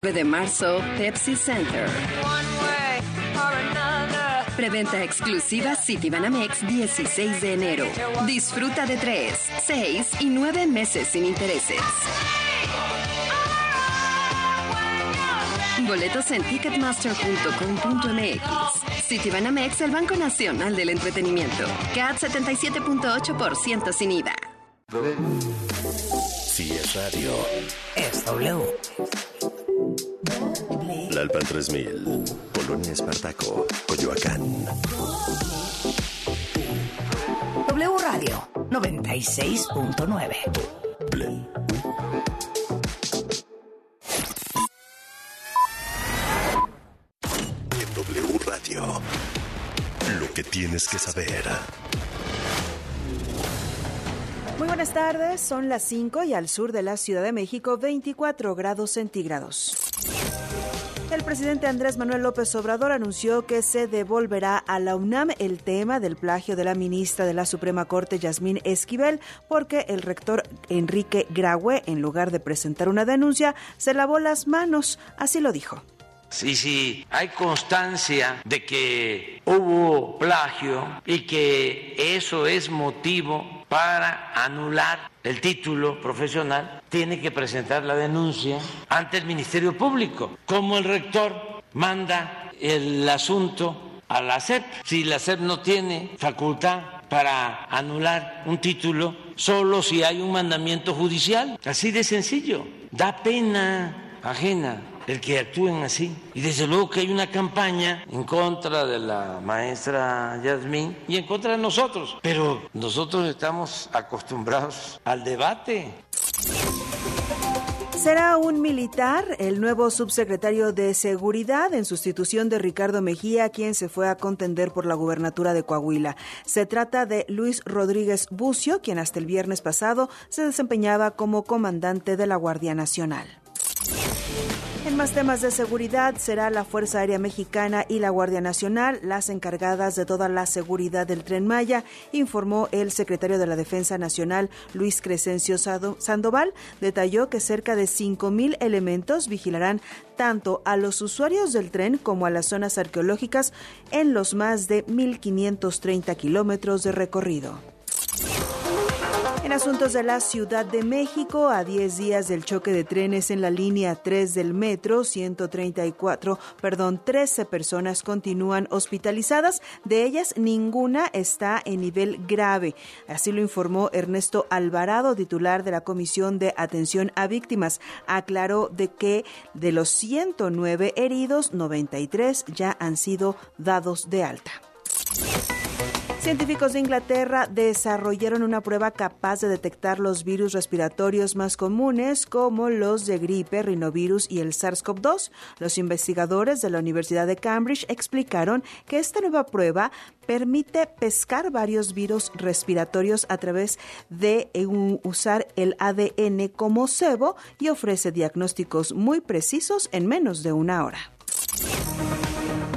de marzo, Pepsi Center. Preventa exclusiva Citibanamex 16 de enero. Disfruta de 3, 6 y 9 meses sin intereses. Boletos en ticketmaster.com.mx. Citibanamex, el Banco Nacional del Entretenimiento. CAT 77.8% sin IVA. Si es radio. Es W. La Alpan 3000. Polonia Espartaco. Coyoacán. W Radio 96.9. En W Radio. Lo que tienes que saber. Muy buenas tardes, son las 5 y al sur de la Ciudad de México 24 grados centígrados. El presidente Andrés Manuel López Obrador anunció que se devolverá a la UNAM el tema del plagio de la ministra de la Suprema Corte, Yasmín Esquivel, porque el rector Enrique Graue, en lugar de presentar una denuncia, se lavó las manos. Así lo dijo. Y si hay constancia de que hubo plagio y que eso es motivo para anular el título profesional, tiene que presentar la denuncia ante el Ministerio Público, como el rector manda el asunto a la SEP. Si la SEP no tiene facultad para anular un título, solo si hay un mandamiento judicial. Así de sencillo. Da pena ajena el que actúen así. Y desde luego que hay una campaña en contra de la maestra Yasmín y en contra de nosotros. Pero nosotros estamos acostumbrados al debate. Será un militar el nuevo subsecretario de Seguridad en sustitución de Ricardo Mejía, quien se fue a contender por la gubernatura de Coahuila. Se trata de Luis Rodríguez Bucio, quien hasta el viernes pasado se desempeñaba como comandante de la Guardia Nacional. En más temas de seguridad, será la Fuerza Aérea Mexicana y la Guardia Nacional las encargadas de toda la seguridad del tren Maya, informó el secretario de la Defensa Nacional, Luis Crescencio Sandoval. Detalló que cerca de 5.000 elementos vigilarán tanto a los usuarios del tren como a las zonas arqueológicas en los más de 1.530 kilómetros de recorrido. En asuntos de la Ciudad de México, a 10 días del choque de trenes en la línea 3 del metro, 134, perdón, 13 personas continúan hospitalizadas. De ellas, ninguna está en nivel grave. Así lo informó Ernesto Alvarado, titular de la Comisión de Atención a Víctimas. Aclaró de que de los 109 heridos, 93 ya han sido dados de alta. Científicos de Inglaterra desarrollaron una prueba capaz de detectar los virus respiratorios más comunes como los de gripe, rinovirus y el SARS-CoV-2. Los investigadores de la Universidad de Cambridge explicaron que esta nueva prueba permite pescar varios virus respiratorios a través de usar el ADN como cebo y ofrece diagnósticos muy precisos en menos de una hora.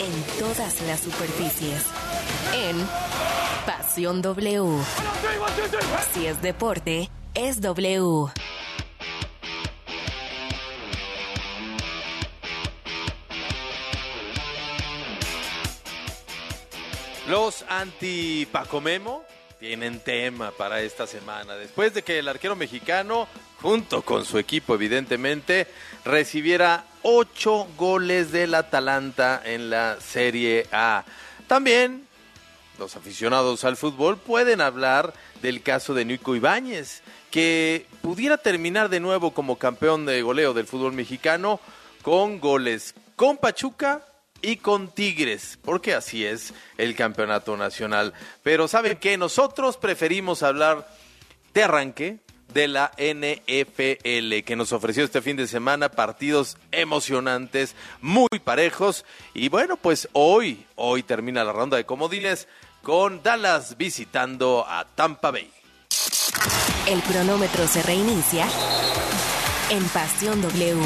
en todas las superficies. En Pasión W. Si es deporte, es W. Los anti-Pacomemo tienen tema para esta semana. Después de que el arquero mexicano, junto con su equipo evidentemente, recibiera ocho goles del Atalanta en la Serie A. También los aficionados al fútbol pueden hablar del caso de Nico Ibáñez, que pudiera terminar de nuevo como campeón de goleo del fútbol mexicano con goles con Pachuca y con Tigres, porque así es el campeonato nacional. Pero saben que nosotros preferimos hablar de arranque de la NFL que nos ofreció este fin de semana partidos emocionantes, muy parejos y bueno, pues hoy hoy termina la ronda de comodines con Dallas visitando a Tampa Bay. El cronómetro se reinicia en Pasión W.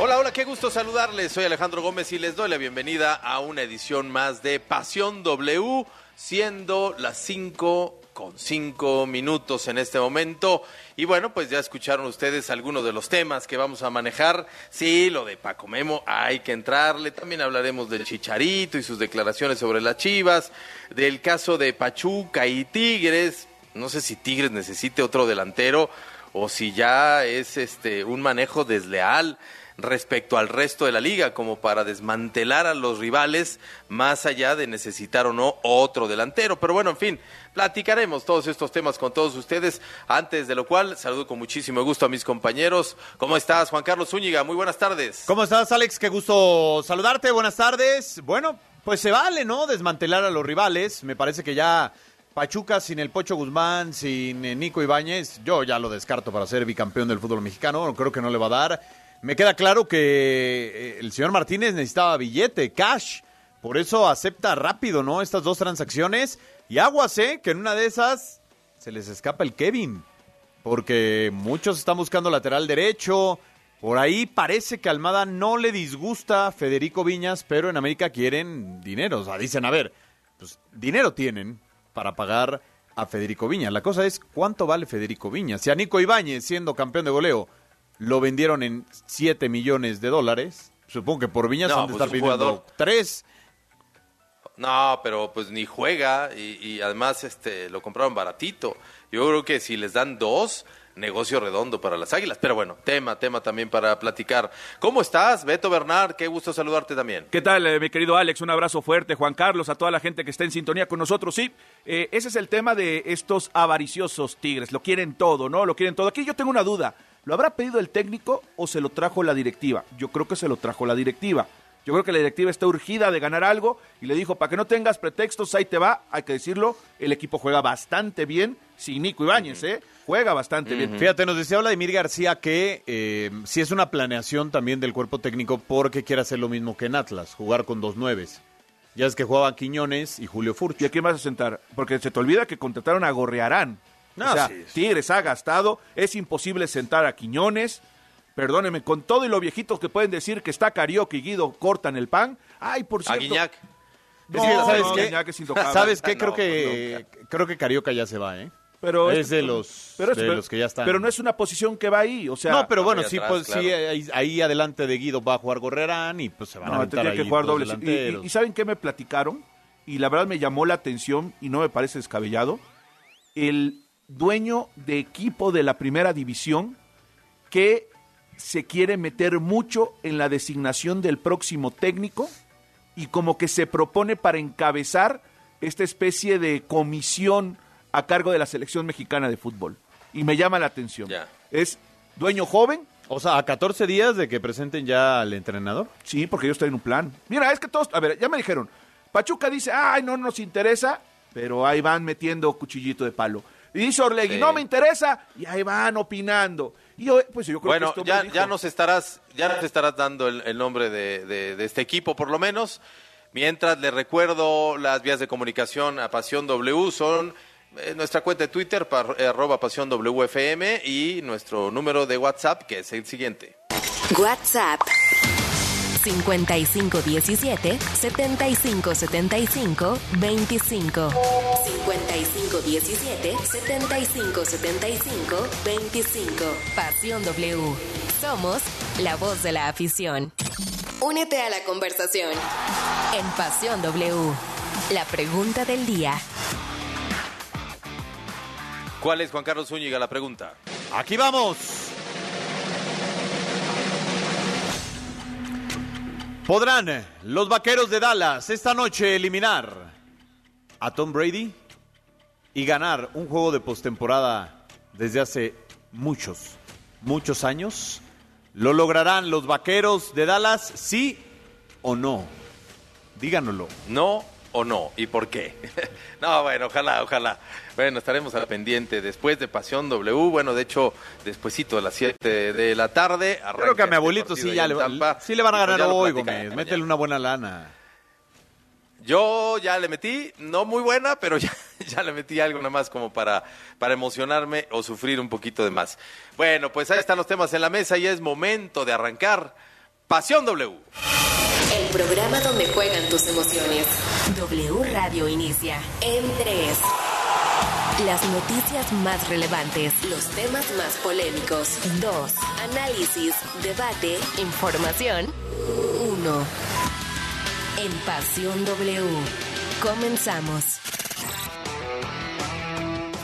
Hola, hola, qué gusto saludarles. Soy Alejandro Gómez y les doy la bienvenida a una edición más de Pasión W, siendo las 5 con 5 minutos en este momento. Y bueno, pues ya escucharon ustedes algunos de los temas que vamos a manejar. Sí, lo de Paco Memo, hay que entrarle. También hablaremos del Chicharito y sus declaraciones sobre las Chivas, del caso de Pachuca y Tigres. No sé si Tigres necesite otro delantero o si ya es este un manejo desleal respecto al resto de la liga, como para desmantelar a los rivales, más allá de necesitar o no otro delantero. Pero bueno, en fin, platicaremos todos estos temas con todos ustedes. Antes de lo cual, saludo con muchísimo gusto a mis compañeros. ¿Cómo estás, Juan Carlos Zúñiga? Muy buenas tardes. ¿Cómo estás, Alex? Qué gusto saludarte. Buenas tardes. Bueno, pues se vale, ¿no? Desmantelar a los rivales. Me parece que ya Pachuca sin el Pocho Guzmán, sin eh, Nico Ibáñez, yo ya lo descarto para ser bicampeón del fútbol mexicano. Creo que no le va a dar. Me queda claro que eh, el señor Martínez necesitaba billete, cash. Por eso acepta rápido, ¿no? Estas dos transacciones. Y aguas, ¿eh? Que en una de esas se les escapa el Kevin. Porque muchos están buscando lateral derecho. Por ahí parece que Almada no le disgusta a Federico Viñas, pero en América quieren dinero. O sea, dicen, a ver, pues dinero tienen para pagar a Federico Viñas. La cosa es, ¿cuánto vale Federico Viñas? Si a Nico Ibáñez, siendo campeón de goleo, lo vendieron en 7 millones de dólares. Supongo que por Viñas No, han de pues estar un pidiendo jugador. 3. No, pero pues ni juega y, y además este lo compraron baratito. Yo creo que si les dan dos, negocio redondo para las Águilas. Pero bueno, tema, tema también para platicar. ¿Cómo estás, Beto Bernard? Qué gusto saludarte también. ¿Qué tal, eh, mi querido Alex? Un abrazo fuerte, Juan Carlos, a toda la gente que está en sintonía con nosotros. Sí, eh, ese es el tema de estos avariciosos tigres. Lo quieren todo, ¿no? Lo quieren todo. Aquí yo tengo una duda. ¿Lo habrá pedido el técnico o se lo trajo la directiva? Yo creo que se lo trajo la directiva. Yo creo que la directiva está urgida de ganar algo y le dijo, para que no tengas pretextos, ahí te va, hay que decirlo, el equipo juega bastante bien sin Nico Ibáñez, ¿eh? Juega bastante bien. Fíjate, nos decía Vladimir García que eh, si es una planeación también del cuerpo técnico porque quiere hacer lo mismo que en Atlas, jugar con dos nueves. Ya es que jugaban Quiñones y Julio ¿Y Furch. a quién vas a sentar? Porque se te olvida que contrataron a Gorrearán. No, o sea, sí. Tigres ha gastado, es imposible sentar a Quiñones. Perdóneme, con todo y lo viejitos que pueden decir que está Carioca y Guido cortan el pan. Ay, por A cierto. Guiñac. Es que, No, ¿sabes no, qué? Guiñac es intocable. ¿Sabes qué? No, Creo pues que creo que Carioca ya se va, ¿eh? Pero es de los, pero es- de pero- los que ya están. Pero no es una posición que va ahí, o sea. no, pero bueno, ahí sí, atrás, pues sí, ahí, ahí adelante de Guido va a jugar Gorrerán y pues se van a No, aventar tendría que ahí jugar dos dobles. Y, y- y ¿saben qué me platicaron? Y la verdad me llamó la atención y no me parece descabellado. El dueño de equipo de la primera división que se quiere meter mucho en la designación del próximo técnico y como que se propone para encabezar esta especie de comisión a cargo de la selección mexicana de fútbol. Y me llama la atención. Es dueño joven, O sea, a 14 días de que presenten ya al entrenador. Sí, porque ellos traen un plan. Mira, es que todos, a ver, ya me dijeron, Pachuca dice, ay, no nos interesa, pero ahí van metiendo cuchillito de palo. Y dice Orlegui, Sí. no me interesa, y ahí van opinando. Y yo, pues yo creo Bueno, que esto ya, nos estarás, ya nos estarás dando el, el nombre de, de- de este equipo, por lo menos. Mientras le recuerdo las vías de comunicación a Pasión W son eh, nuestra cuenta de Twitter, par- eh, arroba Pasión WFM, y nuestro número de WhatsApp, que es el siguiente. WhatsApp 5517 7575 25 5517 7575 25 Pasión W Somos la voz de la afición. Únete a la conversación en Pasión W. La pregunta del día. ¿Cuál es, Juan Carlos Zúñiga, la pregunta? Aquí vamos. ¿Podrán los vaqueros de Dallas esta noche eliminar a Tom Brady y ganar un juego de postemporada desde hace muchos, muchos años? ¿Lo lograrán los vaqueros de Dallas, sí o no? Díganoslo. No, o no? ¿Y por qué? no, bueno, ojalá, ojalá. Bueno, estaremos al pendiente después de Pasión W. Bueno, de hecho, despuesito de las 7 de la tarde. Creo que a mi este abuelito sí, ya le, Tampa. sí le van a ganar hoy, Gómez. Métele una buena lana. Yo ya le metí, no muy buena, pero ya, ya le metí algo nada más como para, para emocionarme o sufrir un poquito de más. Bueno, pues ahí están los temas en la mesa y es momento de arrancar Pasión W. El programa donde juegan tus emociones. W Radio inicia en 3. Las noticias más relevantes, los temas más polémicos. 2. Análisis, debate, información. 1. En Pasión W. Comenzamos.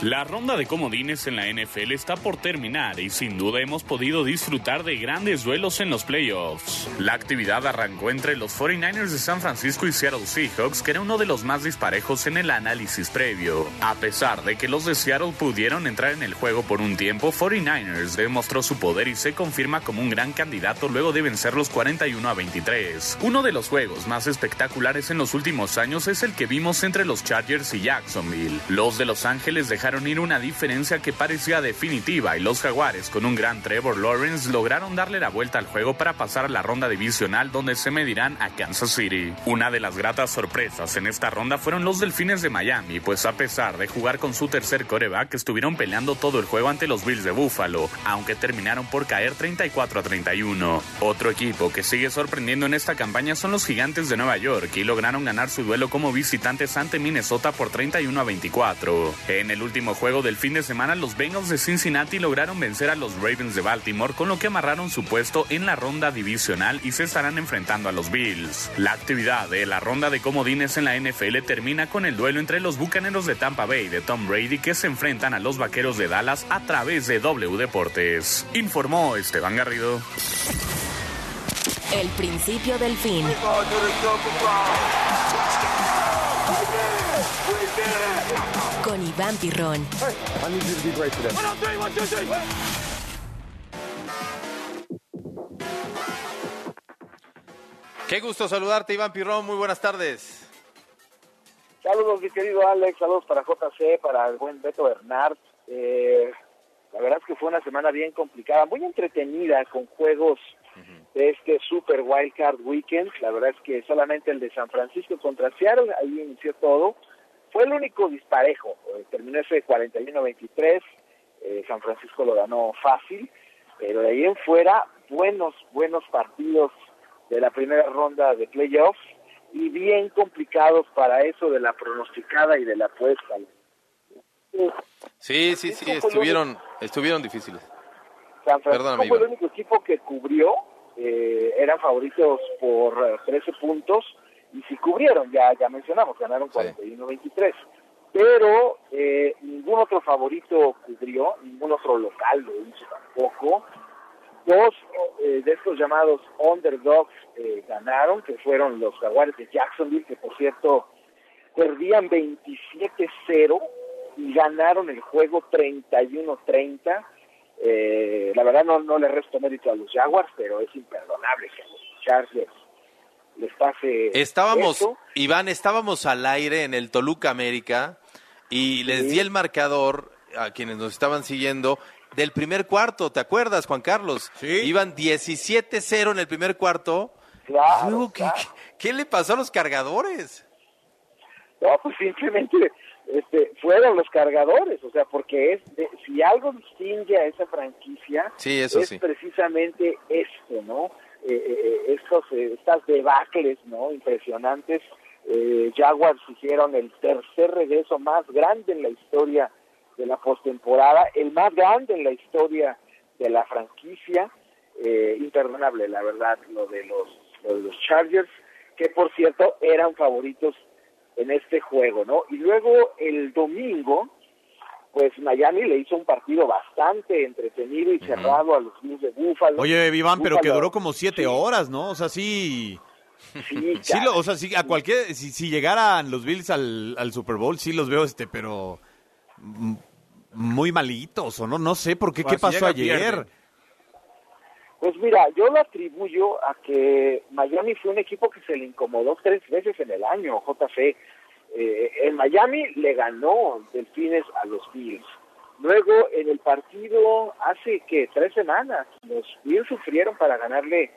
La ronda de comodines en la NFL está por terminar y sin duda hemos podido disfrutar de grandes duelos en los playoffs. La actividad arrancó entre los 49ers de San Francisco y Seattle Seahawks, que era uno de los más disparejos en el análisis previo. A pesar de que los de Seattle pudieron entrar en el juego por un tiempo, 49ers demostró su poder y se confirma como un gran candidato luego de vencer los 41 a 23. Uno de los juegos más espectaculares en los últimos años es el que vimos entre los Chargers y Jacksonville. Los de Los Ángeles dejaron ir una diferencia que parecía definitiva y los Jaguares con un gran Trevor Lawrence lograron darle la vuelta al juego para pasar a la ronda divisional donde se medirán a Kansas City. Una de las gratas sorpresas en esta ronda fueron los Delfines de Miami, pues a pesar de jugar con su tercer coreback estuvieron peleando todo el juego ante los Bills de Buffalo, aunque terminaron por caer 34 a 31. Otro equipo que sigue sorprendiendo en esta campaña son los Gigantes de Nueva York y lograron ganar su duelo como visitantes ante Minnesota por 31 a 24. En el último juego del fin de semana, los Bengals de Cincinnati lograron vencer a los Ravens de Baltimore, con lo que amarraron su puesto en la ronda divisional y se estarán enfrentando a los Bills. La actividad de la ronda de comodines en la NFL termina con el duelo entre los Bucaneros de Tampa Bay de Tom Brady que se enfrentan a los Vaqueros de Dallas a través de W Deportes. Informó Esteban Garrido. El principio del fin. Con Iván Pirrón. Qué gusto saludarte, Iván Pirrón. Muy buenas tardes. Saludos, mi querido Alex, saludos para JC, para el buen Beto Bernard. Eh, la verdad es que fue una semana bien complicada, muy entretenida con juegos de este Super Wildcard Weekend. La verdad es que solamente el de San Francisco contra Seattle, ahí inició todo. Fue el único disparejo, eh, terminó ese 41-23, eh, San Francisco lo ganó fácil, pero de ahí en fuera, buenos, buenos partidos de la primera ronda de playoffs y bien complicados para eso de la pronosticada y de la apuesta. Sí, sí, sí, estuvieron, estuvieron difíciles. San Francisco fue el único equipo que cubrió, eh, eran favoritos por eh, 13 puntos y si cubrieron, ya ya mencionamos, ganaron 41-23. Pero eh, ningún otro favorito cubrió, ningún otro local lo hizo tampoco. Dos eh, de estos llamados underdogs eh, ganaron, que fueron los Jaguares de Jacksonville, que por cierto perdían 27-0 y ganaron el juego 31-30. Eh, la verdad no, no le resto mérito a los Jaguars, pero es imperdonable que a los Chargers les pase Estábamos, eso. Iván, estábamos al aire en el Toluca América y les di el marcador a quienes nos estaban siguiendo del primer cuarto, ¿te acuerdas, Juan Carlos? Iban 17-0 en el primer cuarto. Claro, Luego, ¿qué, claro. qué- qué le pasó a los cargadores? No, pues simplemente este, fueron los cargadores, o sea, porque es de- si algo distingue a esa franquicia Sí, eso es sí. precisamente esto, ¿no? Eh, eh, estos, eh, estas debacles, ¿no? Impresionantes. Eh, Jaguars hicieron el tercer regreso más grande en la historia de la postemporada, el más grande en la historia de la franquicia. Imperdonable, la verdad, lo de los, los Chargers, que por cierto eran favoritos en este juego, ¿no? Y luego el domingo, pues Miami le hizo un partido bastante entretenido y cerrado a los Bills de Buffalo. Oye, Iván, pero que duró como siete horas, ¿no? O sea, sí... Sí, Sí, lo- o sea, sí, a cualquier, si, si llegaran los Bills al, al Super Bowl, sí los veo, este, pero muy malitos, o no, no sé por qué, Bueno, qué pasó ayer. Pues mira, yo lo atribuyo a que Miami fue un equipo que se le incomodó tres veces en el año, JC. Eh, en Miami le ganó Delfines a los Bills. Luego, en el partido hace que tres semanas, los Bills sufrieron para ganarle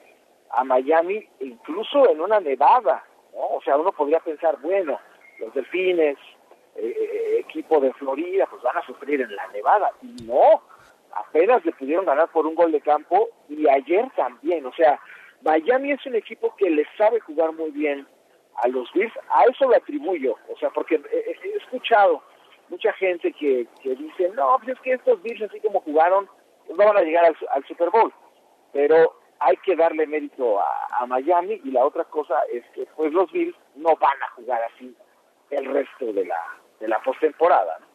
a Miami, incluso en una nevada. ¿no? O sea, uno podría pensar, bueno, los Delfines, eh, eh, equipo de Florida, pues van a sufrir en la nevada. Y no, apenas le pudieron ganar por un gol de campo y ayer también. O sea, Miami es un equipo que le sabe jugar muy bien a los Bills. A eso lo atribuyo. O sea, porque he, he escuchado mucha gente que, que dice, no, pues es que estos Bills así como jugaron, no van a llegar al, al Super Bowl. Pero hay que darle mérito a, a, Miami y la otra cosa es que pues los Bills no van a jugar así el resto de la de la postemporada. ¿no?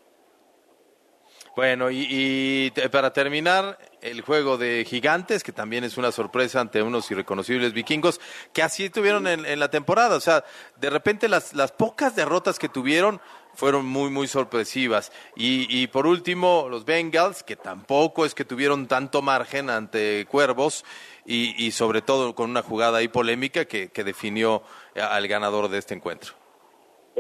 Bueno, y, y, para terminar, el juego de gigantes, que también es una sorpresa ante unos irreconocibles vikingos, que así tuvieron en, la temporada. O sea, de repente las, las pocas derrotas que tuvieron fueron muy, muy sorpresivas. Y, y, por último, los Bengals, que tampoco es que tuvieron tanto margen ante Cuervos, y, y sobre todo con una jugada ahí polémica que, que definió al ganador de este encuentro.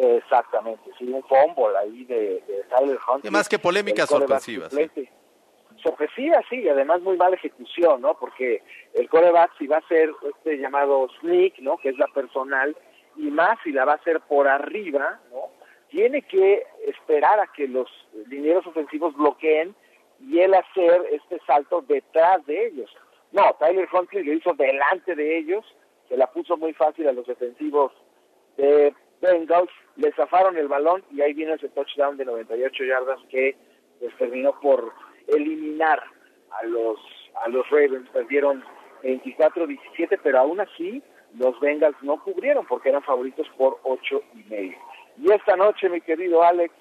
Exactamente, sí, un fumble ahí de, de Tyler Hunt. Y más que polémicas sorpresivas. Sí. Sorpresivas, sí, y además muy mala ejecución, ¿no? Porque el coreback si va a ser este llamado sneak, ¿no? Que es la personal, y más si la va a hacer por arriba, ¿no? Tiene que esperar a que los linieros ofensivos bloqueen y él hacer este salto detrás de ellos. No, Tyler Huntley lo hizo delante de ellos, se la puso muy fácil a los defensivos de Bengals, le zafaron el balón y ahí viene ese touchdown de 98 yardas que les terminó por eliminar a los a los Ravens, perdieron 24-17, pero aún así los Bengals no cubrieron porque eran favoritos por ocho y medio. Y esta noche, mi querido Alex,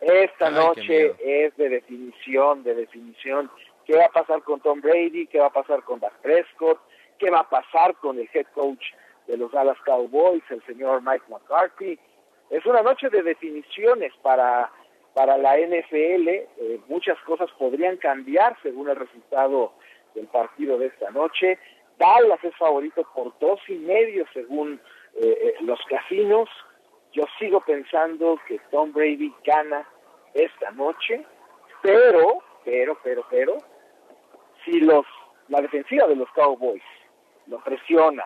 esta Ay, noche es de definición, de definición. ¿Qué va a pasar con Tom Brady? ¿Qué va a pasar con Dak Prescott? ¿Qué va a pasar con el head coach de los Dallas Cowboys, el señor Mike McCarthy? Es una noche de definiciones para, para la NFL. Eh, muchas cosas podrían cambiar según el resultado del partido de esta noche. Dallas es favorito por dos y medio según eh, los casinos. Yo sigo pensando que Tom Brady gana esta noche, pero, pero, pero, pero, si los, la defensiva de los Cowboys lo presiona,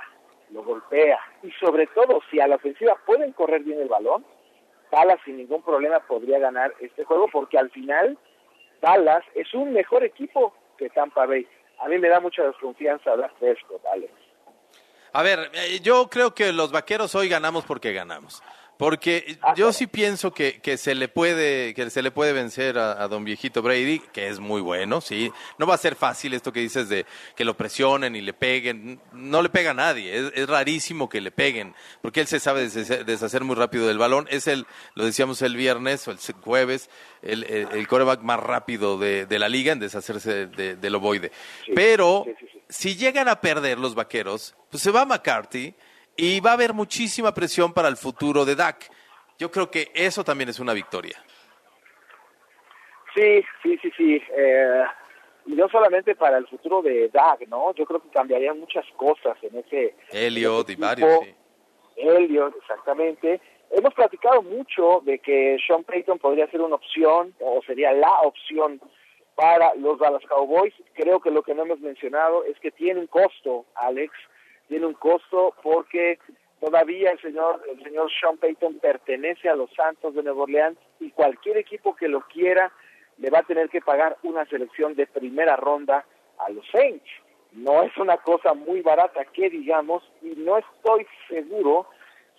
lo golpea y sobre todo si a la ofensiva pueden correr bien el balón, Dallas sin ningún problema podría ganar este juego porque al final Dallas es un mejor equipo que Tampa Bay. A mí me da mucha desconfianza Dak Prescott, Alex. A ver, yo creo que los vaqueros hoy ganamos porque ganamos. Porque yo sí pienso que, que, se le puede que se le puede vencer a, a, don viejito Brady, que es muy bueno, sí. No va a ser fácil esto que dices de que lo presionen y le peguen. No le pega a nadie. Es, es rarísimo que le peguen, porque él se sabe deshacer, deshacer, muy rápido del balón. Es el, lo decíamos el viernes o el jueves, el, el, el coreback más rápido de, de, la liga en deshacerse de, del ovoide. Sí, Pero sí, sí, si llegan a perder los vaqueros, pues se va McCarthy y va a haber muchísima presión para el futuro de Dak. Yo creo que eso también es una victoria. Sí, sí, sí, sí. Eh, y no solamente para el futuro de Dak, ¿no? Yo creo que cambiarían muchas cosas en ese. Elliot y varios, sí. Elliot, exactamente. Hemos platicado mucho de que Sean Payton podría ser una opción, o sería la opción para los Dallas Cowboys. Creo que lo que no hemos mencionado es que tiene un costo, Alex, tiene un costo porque todavía el señor el señor Sean Payton pertenece a los Santos de Nueva Orleans y cualquier equipo que lo quiera le va a tener que pagar una selección de primera ronda a los Saints. No es una cosa muy barata que digamos y no estoy seguro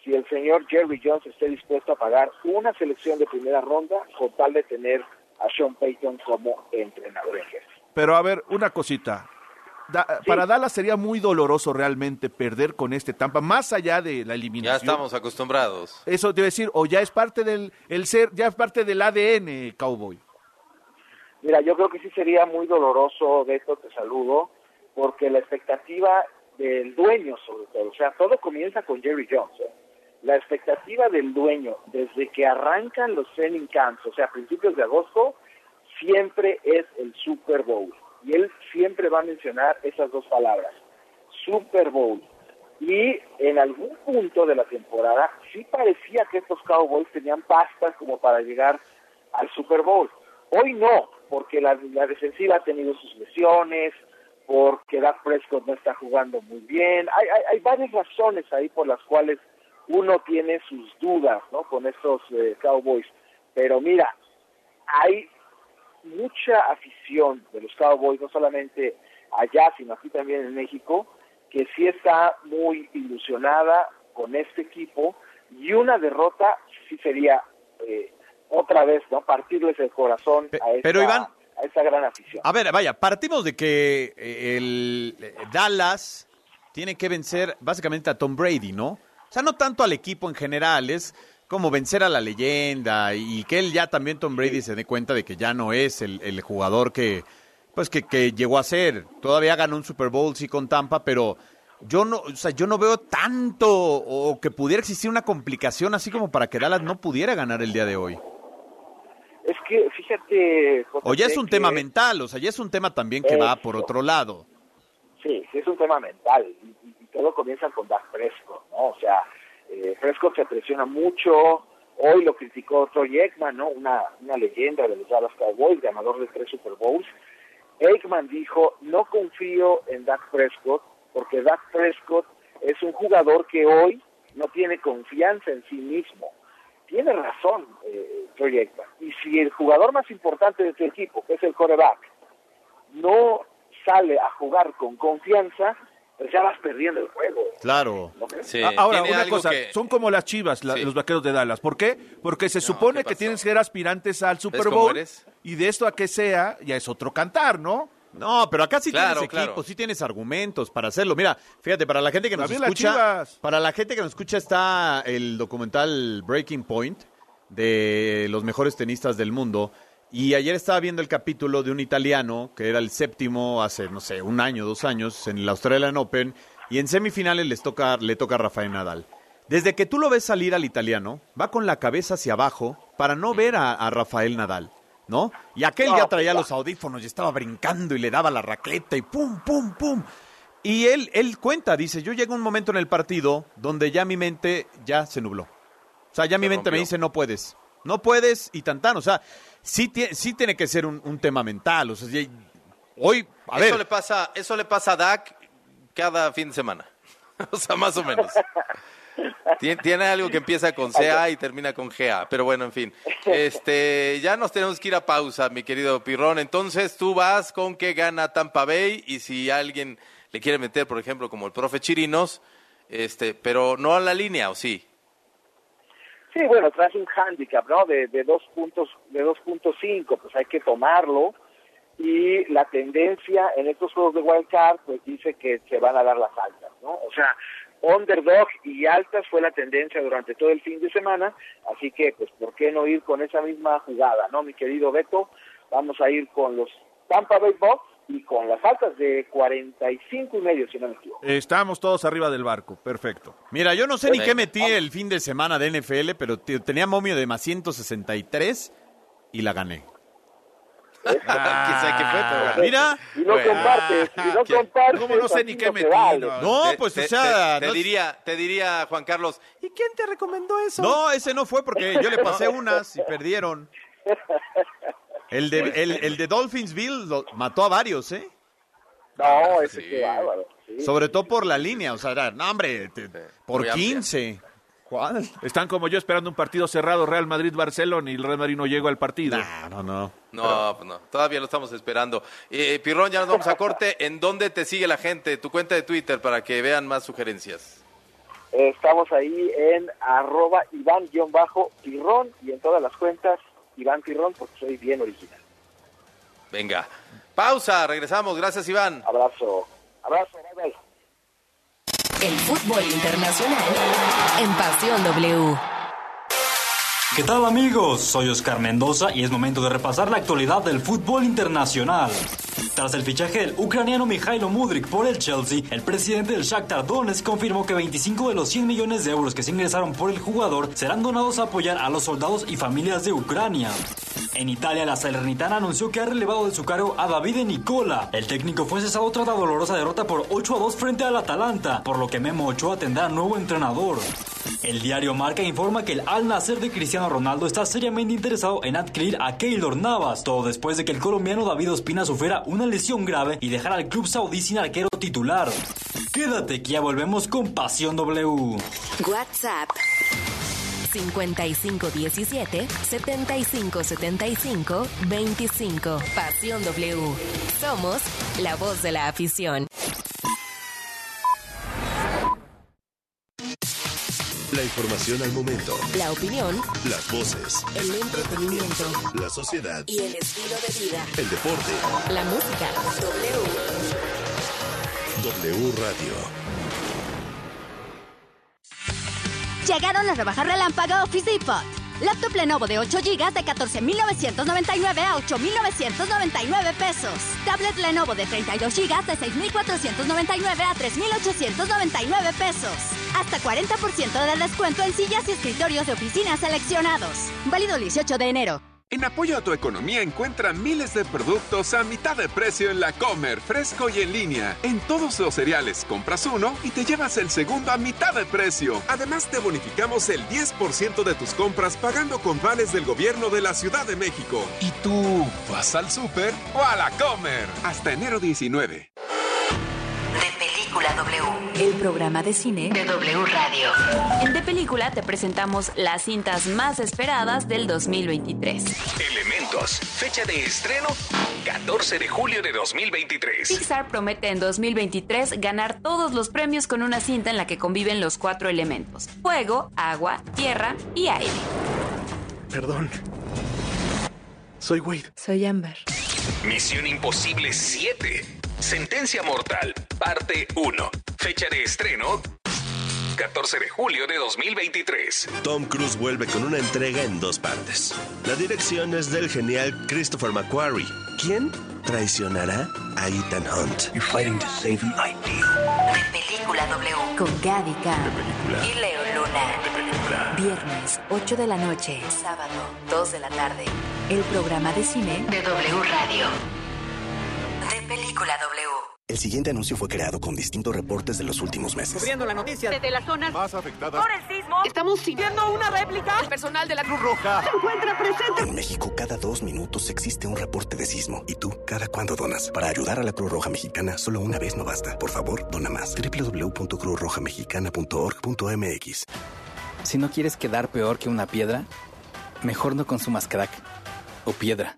si el señor Jerry Jones esté dispuesto a pagar una selección de primera ronda con tal de tener a Sean Payton como entrenador en jefe. Pero a ver, una cosita. Da, sí. Para Dallas sería muy doloroso realmente perder con este Tampa, más allá de la eliminación. Ya estamos acostumbrados. Eso te iba a decir, o ya es parte del el ser, ya es parte del ADN Cowboy. Mira, yo creo que sí sería muy doloroso, Beto, te saludo, porque la expectativa del dueño, sobre todo, o sea, todo comienza con Jerry Jones. ¿eh? La expectativa del dueño, desde que arrancan los training camps, o sea, a principios de agosto, siempre es el Super Bowl y él siempre va a mencionar esas dos palabras, Super Bowl. Y en algún punto de la temporada sí parecía que estos Cowboys tenían pastas como para llegar al Super Bowl. Hoy no, porque la, la defensiva ha tenido sus lesiones, porque Dak Prescott no está jugando muy bien. Hay, hay, hay varias razones ahí por las cuales uno tiene sus dudas ¿no? con estos eh, Cowboys. Pero mira, hay mucha afición de los Cowboys, no solamente allá, sino aquí también en México, que sí está muy ilusionada con este equipo y una derrota sí sería eh, otra vez, ¿no? Partirles el corazón a esta, pero, Iván, a esa gran afición. A ver, vaya, partimos de que eh, el eh, Dallas tiene que vencer básicamente a Tom Brady, ¿no? O sea, no tanto al equipo en general, es como vencer a la leyenda y que él ya también Tom Brady se dé cuenta de que ya no es el, el jugador que pues que, que, llegó a ser. Todavía ganó un Super Bowl sí con Tampa, pero yo no, o sea, yo no veo tanto o que pudiera existir una complicación así como para que Dallas no pudiera ganar el día de hoy. Es que fíjate, o ya es un tema mental, o sea, ya es un tema también que Eso. va por otro lado. Sí, sí es un tema mental y, y todo comienza con Dak Prescott, ¿no? O sea, eh, Prescott se presiona mucho. Hoy lo criticó Troy Aikman, ¿no? Una, una leyenda de los Dallas Cowboys, ganador de tres Super Bowls. Aikman dijo, no confío en Dak Prescott porque Dak Prescott es un jugador que hoy no tiene confianza en sí mismo. Tiene razón eh, Troy Aikman. Y si el jugador más importante de tu equipo, que es el coreback, no sale a jugar con confianza, pues ya vas perdiendo el juego. Claro. Sí, A- Ahora, una cosa, que- son como las chivas, la- Sí. los vaqueros de Dallas. ¿Por qué? Porque se supone ¿qué que tienen que ser aspirantes al Super Bowl. eres? Y de esto a que sea, ya es otro cantar, ¿no? No, pero acá sí Claro, tienes equipo, claro. sí tienes argumentos para hacerlo. Mira, fíjate, para la gente que nos También escucha, para la gente que nos escucha está el documental Breaking Point de los mejores tenistas del mundo. Y ayer estaba viendo el capítulo de un italiano que era el séptimo hace, no sé, un año, dos años en el Australian Open. Y en semifinales les toca, le toca a Rafael Nadal. Desde que tú lo ves salir al italiano, va con la cabeza hacia abajo para no ver a, a Rafael Nadal, ¿no? Y aquel ya traía los audífonos y estaba brincando y le daba la raqueta y pum, pum, pum. Y él, él cuenta, dice, yo llego a un momento en el partido donde ya mi mente ya se nubló. O sea, ya mi mente me dice, no puedes. No puedes y tan tan. O sea, sí, sí tiene que ser un, un tema mental. O sea, hoy, a eso ver, le pasa, eso le pasa a Dak cada fin de semana. o sea, más o menos. Tien- Tiene algo que empieza con CA y termina con GA, pero bueno, en fin. Este, ya nos tenemos que ir a pausa, mi querido Pirrón. Entonces, tú vas con que gana Tampa Bay y si alguien le quiere meter, por ejemplo, como el profe Chirinos, este, pero no a la línea, ¿o sí? Sí, bueno, traes un handicap, ¿no? De, de dos puntos, de 2.5, pues hay que tomarlo. Y la tendencia en estos juegos de wild card, pues dice que se van a dar las altas, ¿no? O sea, underdog y altas fue la tendencia durante todo el fin de semana, así que, pues, ¿por qué no ir con esa misma jugada, no, mi querido Beto? Vamos a ir con los Tampa Bay Bucks y con las altas de 45 y medio, si no me equivoco. Estamos todos arriba del barco, perfecto. mira, yo no sé ni qué metí el fin de semana de NFL, pero te- tenía momio de más 163 y la gané. ¿Quién sabe qué fue? Mira, Y no Bueno. compartes, y no ¿Qué? compartes. ¿Cómo no sé ni qué metí, vale. no? no, Te- pues te- o sea, te, te no- diría, te diría Juan Carlos, ¿y quién te recomendó eso? No, ese no fue porque yo le pasé unas y perdieron. El de, el, el de Dolphinsville lo- mató a varios, ¿eh? No, ese sí. qué bárbaro. sí. Sobre todo por la línea, o sea, era, no, hombre, te- por Muy amplia. 15. ¿Cuál? Están como yo esperando un partido cerrado, Real Madrid-Barcelona, y el Real Madrid no llegó al partido. No, no, no. No, pues no, todavía lo estamos esperando. Eh, Pirrón, ya nos vamos a corte. ¿En dónde te sigue la gente? Tu cuenta de Twitter para que vean más sugerencias. Eh, Estamos ahí en arroba Iván-Pirrón y en todas las cuentas Iván Pirrón porque soy bien original. Venga. Pausa, regresamos. Gracias, Iván. Abrazo. Abrazo, bye bye. El fútbol internacional en Pasión W. ¿Qué tal amigos? Soy Oscar Mendoza y es momento de repasar la actualidad del fútbol internacional. Tras el fichaje del ucraniano Mikhailo Mudrik por el Chelsea, el presidente del Shakhtar Donetsk confirmó que 25 de los 100 millones de euros que se ingresaron por el jugador serán donados a apoyar a los soldados y familias de Ucrania. En Italia, la Salernitana anunció que ha relevado de su cargo a Davide Nicola. El técnico fue cesado tras la dolorosa derrota por 8 a 2 frente al Atalanta, por lo que Memo Ochoa tendrá nuevo entrenador. El diario Marca informa que el Al Nasser de Cristiano Ronaldo está seriamente interesado en adquirir a Keylor Navas, todo después de que el colombiano David Ospina sufriera una lesión grave y dejara al club saudí sin arquero titular. Quédate que ya volvemos con Pasión W. WhatsApp 5517 7575 25. Pasión W. Somos la voz de la afición. La información al momento. La opinión. Las voces. El entretenimiento. La sociedad. Y el estilo de vida. El deporte. La música. W. W Radio. Llegaron las rebajas relámpago Office Depot. Laptop Lenovo de 8 GB de 14,999 a 8,999 pesos. Tablet Lenovo de 32 GB de 6,499 a 3,899 pesos. Hasta 40% de descuento en sillas y escritorios de oficina seleccionados. Válido el 18 de enero. En apoyo a tu economía encuentra miles de productos a mitad de precio en la Comer, fresco y en línea. En todos los cereales compras uno y te llevas el segundo a mitad de precio. Además te bonificamos el 10% de tus compras pagando con vales del gobierno de la Ciudad de México. ¿Y tú vas al súper o a la Comer? Hasta enero 19. El programa de cine de W Radio. En De Película te presentamos las cintas más esperadas del 2023. Elementos. Fecha de estreno 14 de julio de 2023. Pixar promete en 2023 ganar todos los premios con una cinta en la que conviven los cuatro elementos. Fuego, agua, tierra y aire. Perdón. Soy Wade. Soy Amber. Misión Imposible 7. Sentencia Mortal, parte 1. Fecha de estreno 14 de julio de 2023. Tom Cruise vuelve con una entrega en dos partes. La dirección es del genial Christopher McQuarrie. ¿Quién traicionará a Ethan Hunt? De Película W. Con Gaby Khan y Leo Luna. Viernes, 8 de la noche. Sábado, 2 de la tarde. El programa de cine de W Radio. De Película W. El siguiente anuncio fue creado con distintos reportes de los últimos meses. Cubriendo la noticia desde las zonas más afectadas por el sismo. Estamos sintiendo una réplica. El personal de la Cruz Roja se encuentra presente. En México, cada dos minutos existe un reporte de sismo. ¿Y tú, cada cuándo donas? Para ayudar a la Cruz Roja Mexicana, solo una vez no basta. Por favor, dona más. www.cruzrojamexicana.org.mx Si no quieres quedar peor que una piedra, mejor no consumas crack o piedra.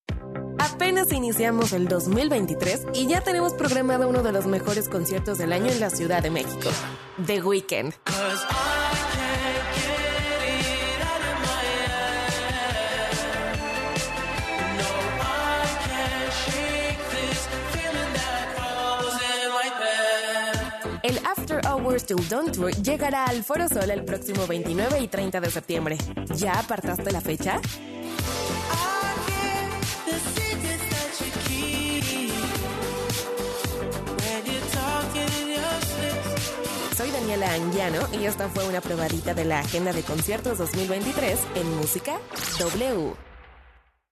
Apenas iniciamos el 2023 y ya tenemos programado uno de los mejores conciertos del año en la Ciudad de México, The Weeknd. El After Hours Till Dawn Tour llegará al Foro Sol el próximo 29 y 30 de septiembre. ¿Ya apartaste la fecha? Soy Daniela Anguiano y esta fue una probadita de la agenda de conciertos 2023 en Música W.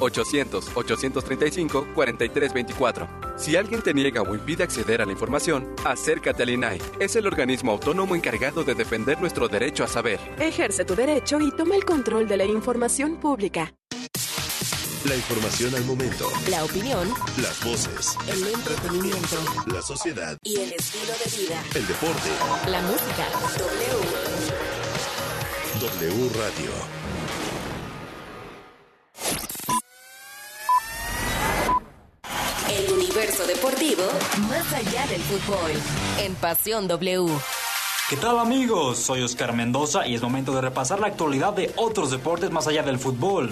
800-835-4324. Si alguien te niega o impide acceder a la información, acércate al INAI. Es el organismo autónomo encargado de defender nuestro derecho a saber. Ejerce tu derecho y toma el control de la información pública. La información al momento. La opinión. Las voces. El entretenimiento. La sociedad. Y el estilo de vida. El deporte. La música. W. W Radio. Deportivo más allá del fútbol. En Pasión W. ¿Qué tal amigos? Soy Oscar Mendoza y es momento de repasar la actualidad de otros deportes más allá del fútbol.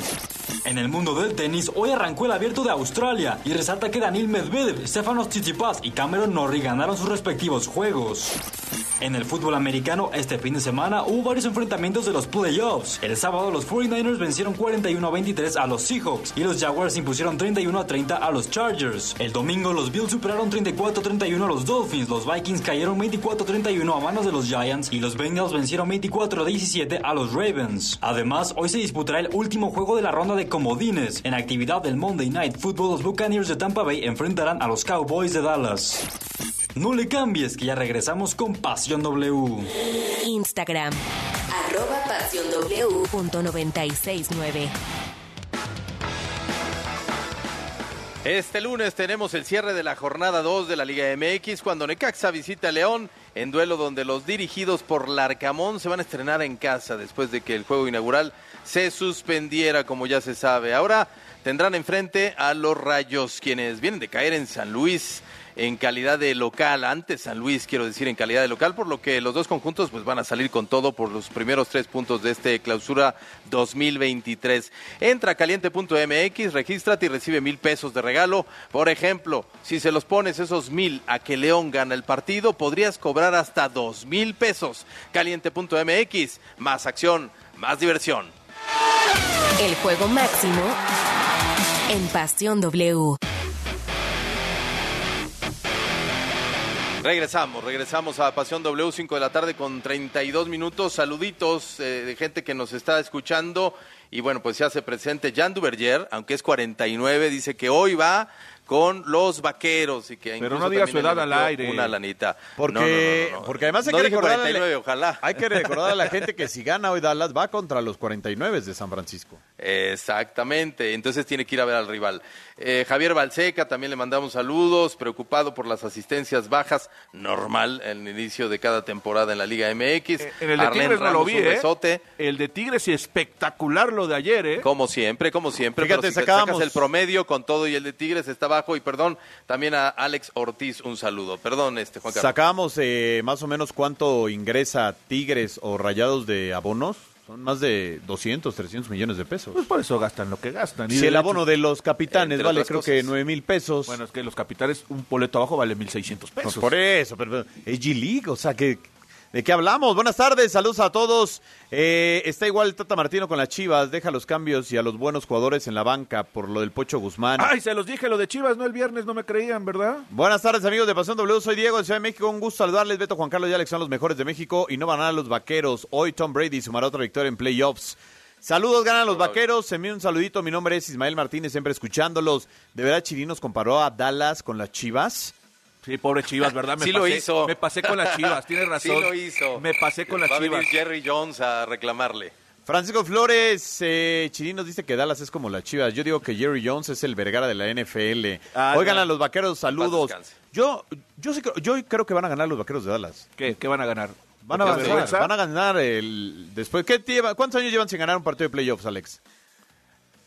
En el mundo del tenis, hoy arrancó el abierto de Australia y resalta que Daniel Medvedev, Stefanos Tsitsipas y Cameron Norrie ganaron sus respectivos juegos. En el fútbol americano, este fin de semana hubo varios enfrentamientos de los playoffs. El sábado los 49ers vencieron 41 a 23 a los Seahawks y los Jaguars impusieron 31 a 30 a los Chargers. El domingo los Bills superaron 34 a 31 a los Dolphins, los Vikings cayeron 24 a 31 a manos de los Giants y los Bengals vencieron 24 a 17 a los Ravens. Además, hoy se disputará el último juego de la ronda de comodines. En actividad del Monday Night Football, los Buccaneers de Tampa Bay enfrentarán a los Cowboys de Dallas. No le cambies, que ya regresamos con Pasión W. Instagram. Arroba Pasión. Punto 969. Este lunes tenemos el cierre de la jornada 2 de la Liga MX cuando Necaxa visita a León en duelo donde los dirigidos por Larcamón se van a estrenar en casa después de que el juego inaugural se suspendiera como ya se sabe. Ahora tendrán enfrente a los Rayos quienes vienen de caer en San Luis en calidad de local, antes San Luis quiero decir en calidad de local, por lo que los dos conjuntos pues van a salir con todo por los primeros tres puntos de este clausura 2023. Entra a caliente.mx, regístrate y recibe mil pesos de regalo. Por ejemplo, si se los pones esos mil a que León gana el partido, podrías cobrar hasta dos mil pesos. Caliente.mx, más acción, más diversión. El juego máximo en Pasión W. Regresamos, regresamos a Pasión W 5 de la tarde con 32 minutos. Saluditos eh, de gente que nos está escuchando. Y bueno, pues se hace presente Jan Duverger, aunque es 49, dice que hoy va con los vaqueros y que Pero no diga su edad al aire. Una lanita. Porque, No, no, no, no. porque además hay que dije recordarle, 49, ojalá. hay que recordar a la gente que si gana hoy Dallas va contra los 49 de San Francisco. Exactamente, entonces tiene que ir a ver al rival. Eh, Javier Balseca, también le mandamos saludos, preocupado por las asistencias bajas, normal en el inicio de cada temporada en la Liga MX. Eh, En el de Arlen Tigres no lo Ramos, vi, un ¿eh? El de Tigres y espectacular lo de ayer, ¿eh? Como siempre, como siempre. Fíjate, pero si sacas el promedio con todo y el de Tigres está bajo. Y perdón, también a Alex Ortiz un saludo. Perdón, este Juan Carlos. Sacábamos eh, más o menos cuánto ingresa Tigres o Rayados de abonos. Son más de 200, 300 millones de pesos. Pues por eso gastan lo que gastan. Y Si el hecho- abono de los capitanes vale creo que cosas. 9 mil pesos. Bueno, es que los capitales, un boleto abajo vale 1.600 Pues pesos. por eso, pero es G-League, o sea, que, ¿de qué hablamos? Buenas tardes, saludos a todos. Eh, está igual Tata Martino con las Chivas, deja los cambios y a los buenos jugadores en la banca por lo del Pocho Guzmán. Ay, se los dije lo de Chivas, no el viernes, no me creían, ¿verdad? Buenas tardes, amigos de Pasión W. Soy Diego de Ciudad de México. Un gusto saludarles. Beto, Juan Carlos y Alex son los mejores de México y no van a los vaqueros. Hoy Tom Brady sumará otra victoria en playoffs. Saludos, ganan los vaqueros. Envío un saludito. Mi nombre es Ismael Martínez, siempre escuchándolos. ¿De verdad Chirinos comparó a Dallas con las Chivas? Sí, pobre Chivas, ¿verdad? Me Sí pasé, lo hizo. Me pasé con las Chivas, tienes razón. Sí lo hizo. Me pasé con las Va a Chivas. venir Jerry Jones a reclamarle. Francisco Flores, eh, Chirinos dice que Dallas es como las Chivas. Yo digo que Jerry Jones es el Vergara de la NFL. Ah, Oigan no. a los vaqueros, saludos. Yo, yo, sí yo creo que van a ganar los vaqueros de Dallas. ¿Qué, qué van a ganar? Van a, van a ganar el después. ¿qué lleva- ¿Cuántos años llevan sin ganar un partido de playoffs, Alex?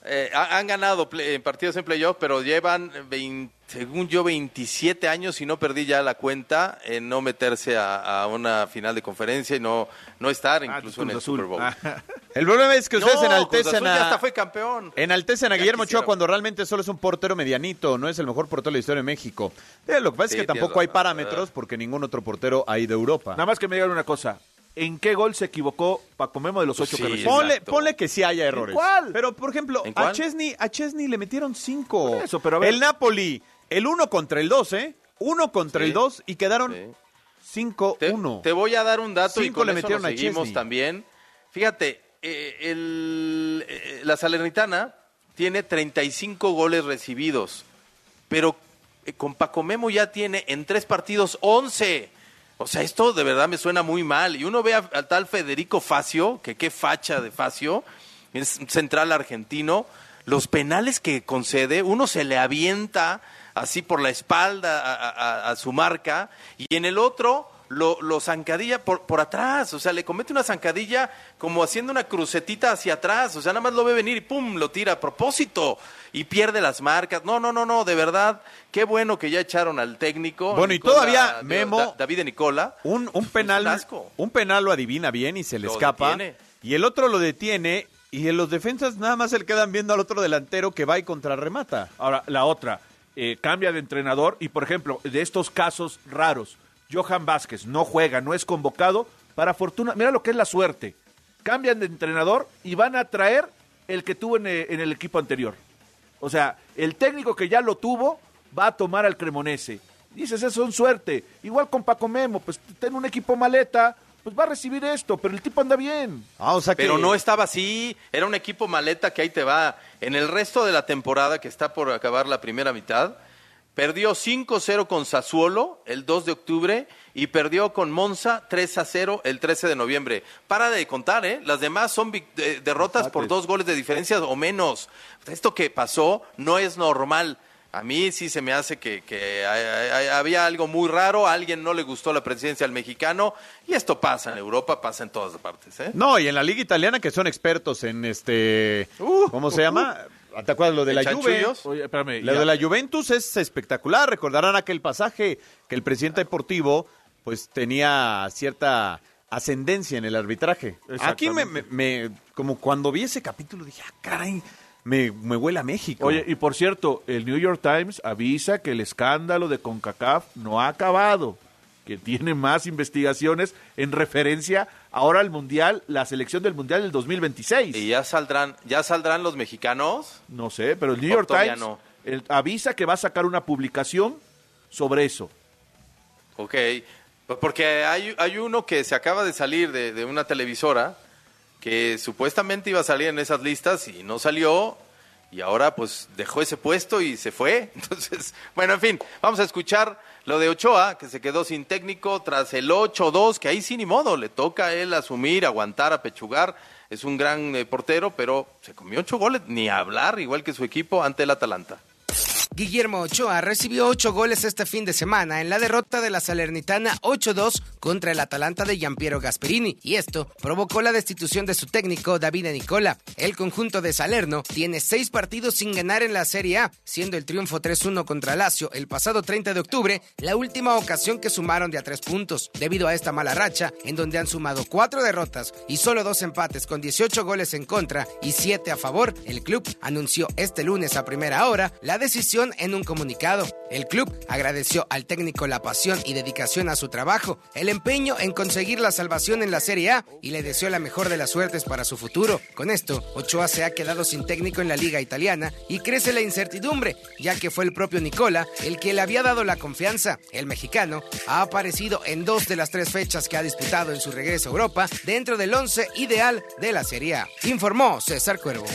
Eh, ha- han ganado play- en partidos en playoff, pero llevan, 20 según yo, 27 años y no perdí ya la cuenta en no meterse a, a una final de conferencia y no, no estar Ah, incluso en el Azul. Super Bowl. Ah. El problema es que ustedes No, enaltecen Azul ya hasta a, fue campeón. enaltecen a Ya Guillermo Ochoa cuando realmente solo es un portero medianito, no es el mejor portero de la historia de México. Eh, lo que pasa Sí, es que tampoco hay parámetros porque ningún otro portero ha ido a Europa. Nada más que me digan una cosa. En qué gol se equivocó Paco Memo de los ocho sí, que recibió. Ponle, ponle que sí haya errores. cuál? Pero, por ejemplo, ¿En a? Chesney, a Chesney le metieron cinco. Por eso, pero a ver. El Napoli, el uno contra el dos, ¿eh? Uno contra Sí. el dos y quedaron Sí. cinco, Te, uno. te voy a dar un dato y Cinco con le eso metieron nos a seguimos Chesney. también. Fíjate, eh, el- eh, la Salernitana tiene 35 goles recibidos, pero eh, con Paco Memo ya tiene en tres partidos 11. O sea, esto de verdad me suena muy mal. Y uno ve al tal Federico Facio, que qué facha de Facio, es central argentino, los penales que concede, uno se le avienta así por la espalda a- a su marca, y en el otro lo, lo zancadilla por, por atrás, o sea, le comete una zancadilla como haciendo una crucetita hacia atrás, o sea, nada más lo ve venir y pum, lo tira a propósito y pierde las marcas. No, no, no, no, de verdad, qué bueno que ya echaron al técnico. Bueno, y todavía Memo- Da- David de Nicola. Un, un penal, un penal lo adivina bien y se le Lo escapa. detiene. Y el otro lo detiene y en los defensas nada más se le quedan viendo al otro delantero que va y contrarremata. Ahora, la otra, eh, cambia de entrenador y, por ejemplo, de estos casos raros, Johan Vázquez no juega, no es convocado, para fortuna, mira lo que es la suerte. Cambian de entrenador y van a traer el que tuvo en, eh, en el equipo anterior. O sea, el técnico que ya lo tuvo va a tomar al Cremonese. Dices, eso es suerte. Igual con Paco Memo, pues ten un equipo maleta, pues va a recibir esto, pero el tipo anda bien. Ah, o sea Pero no estaba así, era un equipo maleta que ahí te va. En el resto de la temporada, que está por acabar la primera mitad, perdió 5-0 con Sassuolo el 2 de octubre y perdió con Monza 3-0 el 13 de noviembre. Para de contar, ¿eh? Las demás son eh, derrotas por dos goles de diferencia o menos. Esto que pasó no es normal. A mí sí se me hace que, que hay- hay- hay- había algo muy raro, a alguien no le gustó la presidencia al mexicano y esto pasa en Europa, pasa en todas partes. ¿eh? No, y en la liga italiana que son expertos en este, ¿cómo se llama? ¿Te acuerdas lo de Uh, ¿En la Juve? chanchullos? Oye, espérame, Lo ya. de la Juventus es espectacular. Recordarán aquel pasaje que el presidente deportivo pues tenía cierta ascendencia en el arbitraje. Aquí me, me- me- como cuando vi ese capítulo dije, ah, caray, me, me huele a México. Oye, y por cierto, el New York Times avisa que el escándalo de CONCACAF no ha acabado, que tiene más investigaciones en referencia ahora al Mundial, la selección del Mundial del 2026. ¿Y ya saldrán, ya saldrán los mexicanos? No sé, pero el New ¿O York Times no? el- avisa que va a sacar una publicación sobre eso. Ok, porque hay, hay uno que se acaba de salir de, de una televisora que supuestamente iba a salir en esas listas y no salió y ahora pues dejó ese puesto y se fue. Entonces, bueno, en fin, vamos a escuchar lo de Ochoa, que se quedó sin técnico tras el 8-2, que ahí sí ni modo, le toca a él asumir, aguantar, apechugar. Es un gran eh, portero, pero se comió ocho goles, ni hablar, igual que su equipo ante el Atalanta. Guillermo Ochoa recibió ocho goles este fin de semana en la derrota de la Salernitana 8-2 contra el Atalanta de Giampiero Gasperini y esto provocó la destitución de su técnico David Nicola. El conjunto de Salerno tiene seis partidos sin ganar en la Serie A, siendo el triunfo 3-1 contra Lazio el pasado 30 de octubre la última ocasión que sumaron de a tres puntos. Debido a esta mala racha, en donde han sumado cuatro derrotas y solo dos empates con 18 goles en contra y siete a favor, el club anunció este lunes a primera hora la decisión en un comunicado. El club agradeció al técnico la pasión y dedicación a su trabajo, el empeño en conseguir la salvación en la Serie A y le deseó la mejor de las suertes para su futuro. Con esto, Ochoa se ha quedado sin técnico en la liga italiana y crece la incertidumbre, ya que fue el propio Nicola el que le había dado la confianza. El mexicano ha aparecido en dos de las tres fechas que ha disputado en su regreso a Europa dentro del once ideal de la Serie A, informó César Cuervo.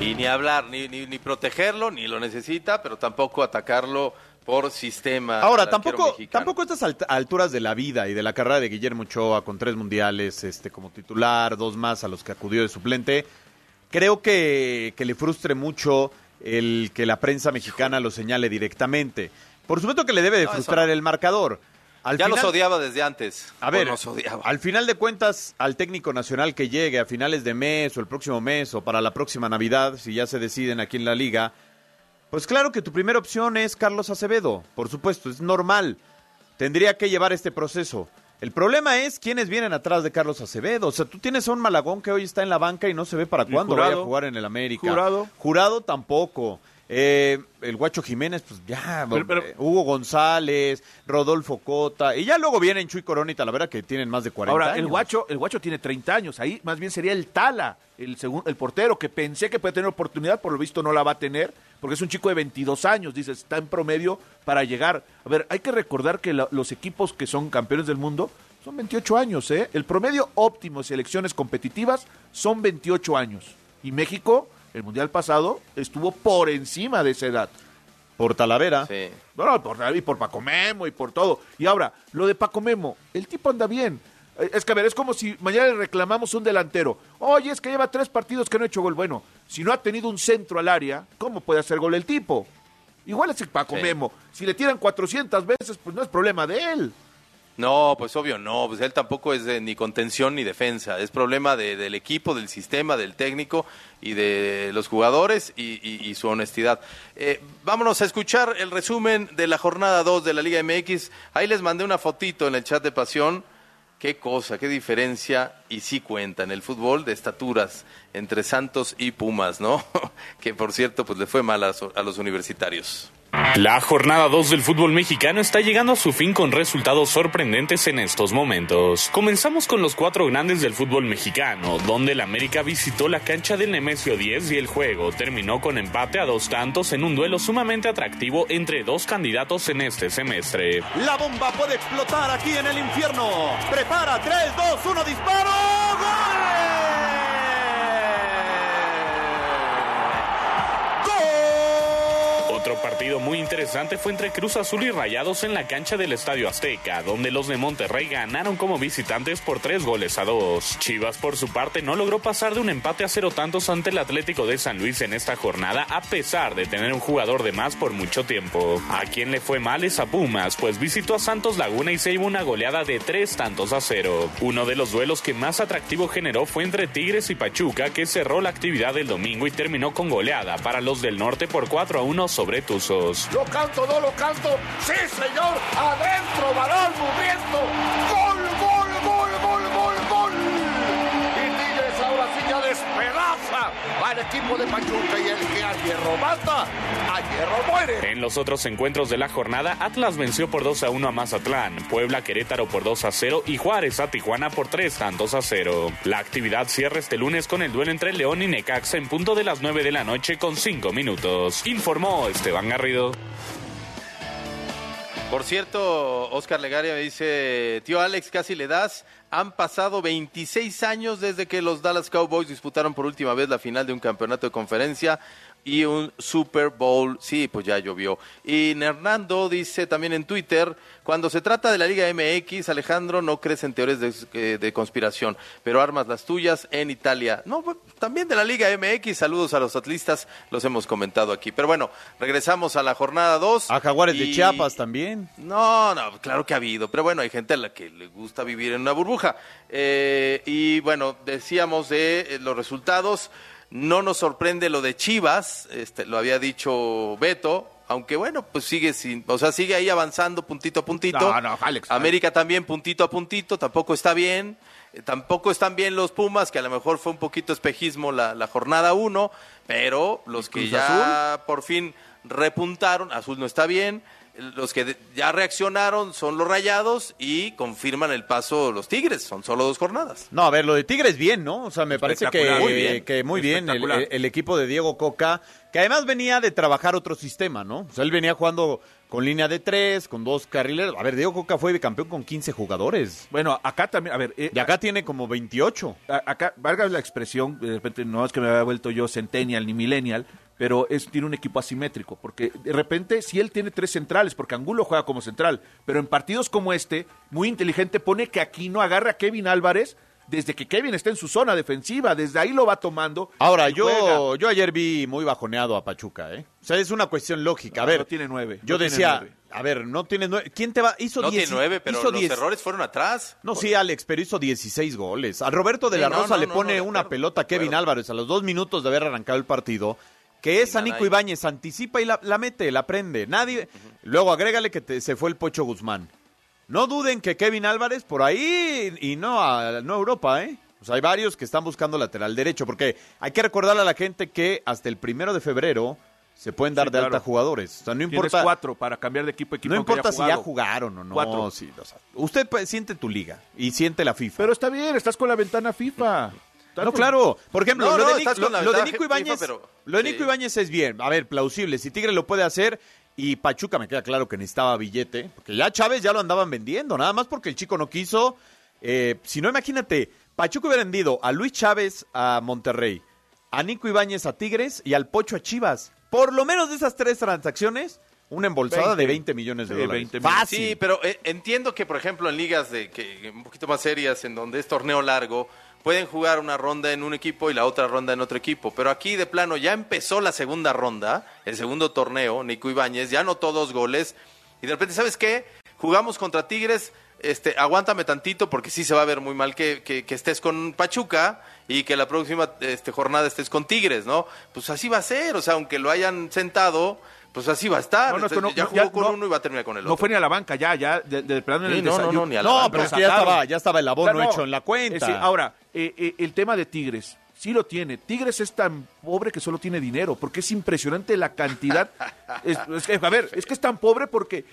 Y ni hablar, ni, ni, ni protegerlo, ni lo necesita, pero tampoco atacarlo por sistema. Ahora, tampoco, tampoco a estas alt- alturas de la vida y de la carrera de Guillermo Ochoa con tres mundiales este, como titular, dos más a los que acudió de suplente, creo que, que le frustre mucho el que la prensa mexicana lo señale directamente. Por supuesto que le debe de No, frustrar el marcador. Al ya los final- odiaba desde antes. A ver, nos odiaba. al final de cuentas, al técnico nacional que llegue a finales de mes o el próximo mes o para la próxima Navidad, si ya se deciden aquí en la liga, pues claro que tu primera opción es Carlos Acevedo, por supuesto, es normal. Tendría que llevar este proceso. El problema es quiénes vienen atrás de Carlos Acevedo. O sea, tú tienes a un Malagón que hoy está en la banca y no se ve para ¿Y cuándo vaya a jugar en el América. ¿Jurado? Jurado tampoco. Eh, el Guacho Jiménez, pues ya, Pero- pero- Hugo González, Rodolfo Cota, y ya luego vienen Chuy Corona y Talavera que tienen más de 40 Ahora, años. el guacho, el guacho tiene 30 años. Ahí más bien sería el Tala, el, segun- el portero, que pensé que puede tener oportunidad, por lo visto no la va a tener, porque es un chico de 22 años, dice, está en promedio para llegar. A ver, hay que recordar que la- los equipos que son campeones del mundo son 28 años, ¿eh? El promedio óptimo de selecciones competitivas son 28 años. Y México, el mundial pasado, estuvo por encima de esa edad. Por Talavera. Sí. No, no, por, y por Paco Memo y por todo. Y ahora, lo de Paco Memo, el tipo anda bien. Eh, Es que, a ver, es como si mañana le reclamamos un delantero. Oye, es que lleva tres partidos que no ha hecho gol. Bueno, si no ha tenido un centro al área, ¿cómo puede hacer gol el tipo? Igual es el Paco Sí. Memo. Si le tiran 400 veces, pues no es problema de él. No, pues obvio no, pues él tampoco es de ni contención ni defensa, es problema de- del equipo, del sistema, del técnico y de los jugadores y, y- su honestidad. Eh, vámonos a escuchar el resumen de la jornada 2 de la Liga MX. Ahí les mandé una fotito en el chat de pasión. Qué cosa, qué diferencia y sí cuenta en el fútbol de estaturas entre Santos y Pumas, ¿no? que por cierto, pues le fue mal a, a los universitarios. La jornada 2 del fútbol mexicano está llegando a su fin con resultados sorprendentes en estos momentos. Comenzamos con los cuatro grandes del fútbol mexicano, donde el América visitó la cancha del Nemesio 10 y el juego terminó con empate a dos tantos en un duelo sumamente atractivo entre dos candidatos en este semestre. La bomba puede explotar aquí en el infierno. Prepara, 3, 2, 1, disparo. Otro partido muy interesante fue entre Cruz Azul y Rayados en la cancha del Estadio Azteca, donde los de Monterrey ganaron como visitantes por tres goles a dos. Chivas, por su parte, no logró pasar de un empate a cero tantos ante el Atlético de San Luis en esta jornada, a pesar de tener un jugador de más por mucho tiempo. A quien le fue mal es a Pumas, pues visitó a Santos Laguna y se llevó una goleada de tres tantos a cero. Uno de los duelos que más atractivo generó fue entre Tigres y Pachuca, que cerró la actividad del domingo y terminó con goleada para los del norte por 4 a 1 sobre Tuzos. Lo canto, no lo canto. Sí, señor. Adentro, balón muriendo. Gol, gol, equipo de Pachuca y el que a hierro mata, a hierro muere. En los otros encuentros de la jornada, Atlas venció por 2 a 1 a Mazatlán, Puebla Querétaro por 2 a 0 y Juárez a Tijuana por 3 tantos a 0. La actividad cierra este lunes con el duelo entre León y Necaxa en punto de las 9 de la noche con 5 minutos. Informó Esteban Garrido. Por cierto, Oscar Legaria me dice, tío Alex, casi le das. Han pasado 26 años desde que los Dallas Cowboys disputaron por última vez la final de un campeonato de conferencia y un Super Bowl. Sí, pues ya llovió. Y Hernando dice también en Twitter, cuando se trata de la Liga MX, Alejandro no crees en teorías de, eh, de conspiración, pero armas las tuyas en Italia. No, pues, también de la Liga MX. Saludos a los atlistas, los hemos comentado aquí. Pero bueno, regresamos a la jornada 2. A Jaguares de Chiapas también. no, no, claro que ha habido, pero bueno, hay gente a la que le gusta vivir en una burbuja. Eh, y bueno, decíamos de eh, los resultados, no nos sorprende lo de Chivas, este, lo había dicho Beto, aunque bueno, pues sigue sin, o sea, sigue ahí avanzando puntito a puntito. No, no, Alex. América también puntito a puntito, tampoco está bien. Eh, Tampoco están bien los Pumas, que a lo mejor fue un poquito espejismo la, la jornada 1, pero los que ya por fin repuntaron, Azul no está bien, los que ya reaccionaron son los Rayados y confirman el paso los Tigres, son solo dos jornadas. No, a ver, lo de Tigres bien, ¿no? O sea, me parece que muy bien, bien. que muy bien el, equipo de Diego Coca, que además venía de trabajar otro sistema, ¿no? O sea, él venía jugando con línea de tres, con dos carrileros. A ver, Diego Coca fue campeón con 15 jugadores. Bueno, acá también, a ver. eh, y acá tiene como 28. a- acá, valga la expresión, de repente no es que me había vuelto yo centennial ni millennial, pero es, tiene un equipo asimétrico, porque de repente si él tiene tres centrales, porque Angulo juega como central, pero en partidos como este, muy inteligente pone que aquí no agarra a Kevin Álvarez desde que Kevin está en su zona defensiva, desde ahí lo va tomando. Ahora, yo, juega. yo ayer vi muy bajoneado a Pachuca, ¿eh? O sea, es una cuestión lógica. A ver, no tiene nueve, Yo no tiene decía, nueve. a ver, no tiene nueve. ¿Quién te va? Hizo No diez- tiene nueve, pero los diez- errores fueron atrás. No, sí, Alex, pero hizo 16 goles. A Roberto de Sí, la no, Rosa no, le pone una acuerdo, pelota a Kevin Álvarez a los dos minutos de haber arrancado el partido. Que es a Nico. Ibáñez, anticipa y la, la mete, la prende. Nadie. Luego agrégale que te- se fue el Pocho Guzmán. No duden que Kevin Álvarez por ahí y no a, no a Europa, ¿eh? O sea, hay varios que están buscando lateral derecho, porque hay que recordarle a la gente que hasta el primero de febrero se pueden dar Sí, de alta jugadores. O sea, no Tienes importa, cuatro para cambiar de equipo a equipo. no importa si ya jugaron o no. Cuatro. sí, o sea, usted pues, siente tu liga y siente la FIFA. Pero está bien, estás con la ventana FIFA. No, claro. Por ejemplo, No, lo, no, de, Nico, lo de Ibáñez, pero- lo de sí. Nico Ibáñez es bien. A ver, plausible. Si Tigre lo puede hacer y Pachuca me queda claro que necesitaba billete, porque ya Chávez ya lo andaban vendiendo, nada más porque el chico no quiso. Eh, si no, imagínate, Pachuca hubiera vendido a Luis Chávez a Monterrey, a Nico Ibáñez a Tigres y al Pocho a Chivas. Por lo menos de esas tres transacciones, una embolsada de 20 millones de Sí, dólares. 20 millones. Fácil. Sí, pero eh, entiendo que, por ejemplo, en ligas de que un poquito más serias, en donde es torneo largo, pueden jugar una ronda en un equipo y la otra ronda en otro equipo. Pero aquí, de plano, ya empezó la segunda ronda, el segundo torneo, Nico Ibáñez, ya anotó dos goles. Y de repente, ¿sabes qué? Jugamos contra Tigres, este, aguántame tantito porque sí se va a ver muy mal que, que- que estés con Pachuca y que la próxima este, jornada estés con Tigres, ¿no? Pues así va a ser, o sea, aunque lo hayan sentado, pues así va a estar. No, no, es que Entonces, no- ya jugó ya con no- uno y va a terminar con el otro. No fue ni a la banca, ya, ya, de, de plano en Sí, el no, no, desayuno. no, ni a la No, banca. pero es que ya estaba, ya estaba el abono hecho en la cuenta. es decir, ahora, eh, eh, el tema de Tigres, sí lo tiene. Tigres es tan pobre que solo tiene dinero, porque es impresionante la cantidad. Es- es que, a ver, es que es tan pobre porque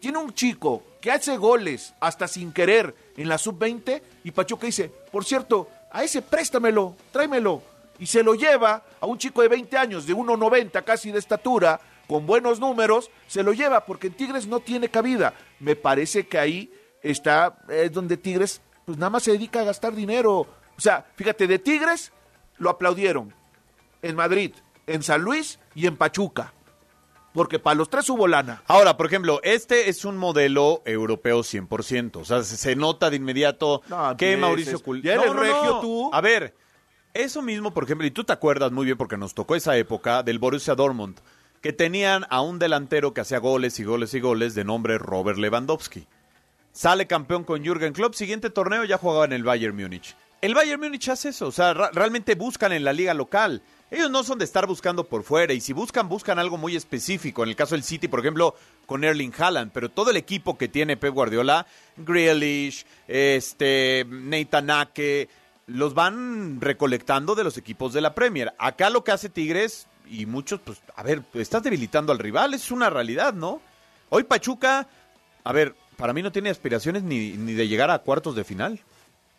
tiene un chico que hace goles hasta sin querer en la sub-20 y Pachuca dice, por cierto, a ese préstamelo, tráemelo. Y se lo lleva a un chico de 20 años, de 1,90 casi de estatura, con buenos números, se lo lleva porque en Tigres no tiene cabida. Me parece que ahí está es donde Tigres pues nada más se dedica a gastar dinero. O sea, fíjate, de Tigres lo aplaudieron en Madrid, en San Luis y en Pachuca. Porque para los tres hubo lana. Ahora, por ejemplo, este es un modelo europeo 100%. O sea, se, nota de inmediato No, que. Mauricio Cul... Ya eres regio tú. A ver, eso mismo, por ejemplo, y tú te acuerdas muy bien porque nos tocó esa época del Borussia Dortmund, que tenían a un delantero que hacía goles y goles y goles de nombre Robert Lewandowski. Sale campeón con Jürgen Klopp, siguiente torneo ya jugaba en el Bayern Múnich. El Bayern Múnich hace eso, o sea, realmente buscan en la liga local. Ellos no son de estar buscando por fuera y si buscan, buscan algo muy específico. En el caso del City, por ejemplo, con Erling Haaland, pero todo el equipo que tiene Pep Guardiola, Grealish, este, Nathan los van recolectando de los equipos de la Premier. Acá lo que hace Tigres y muchos, pues, a ver, estás debilitando al rival, es una realidad, ¿no? Hoy Pachuca, a ver, para mí no tiene aspiraciones ni, ni de llegar a cuartos de final.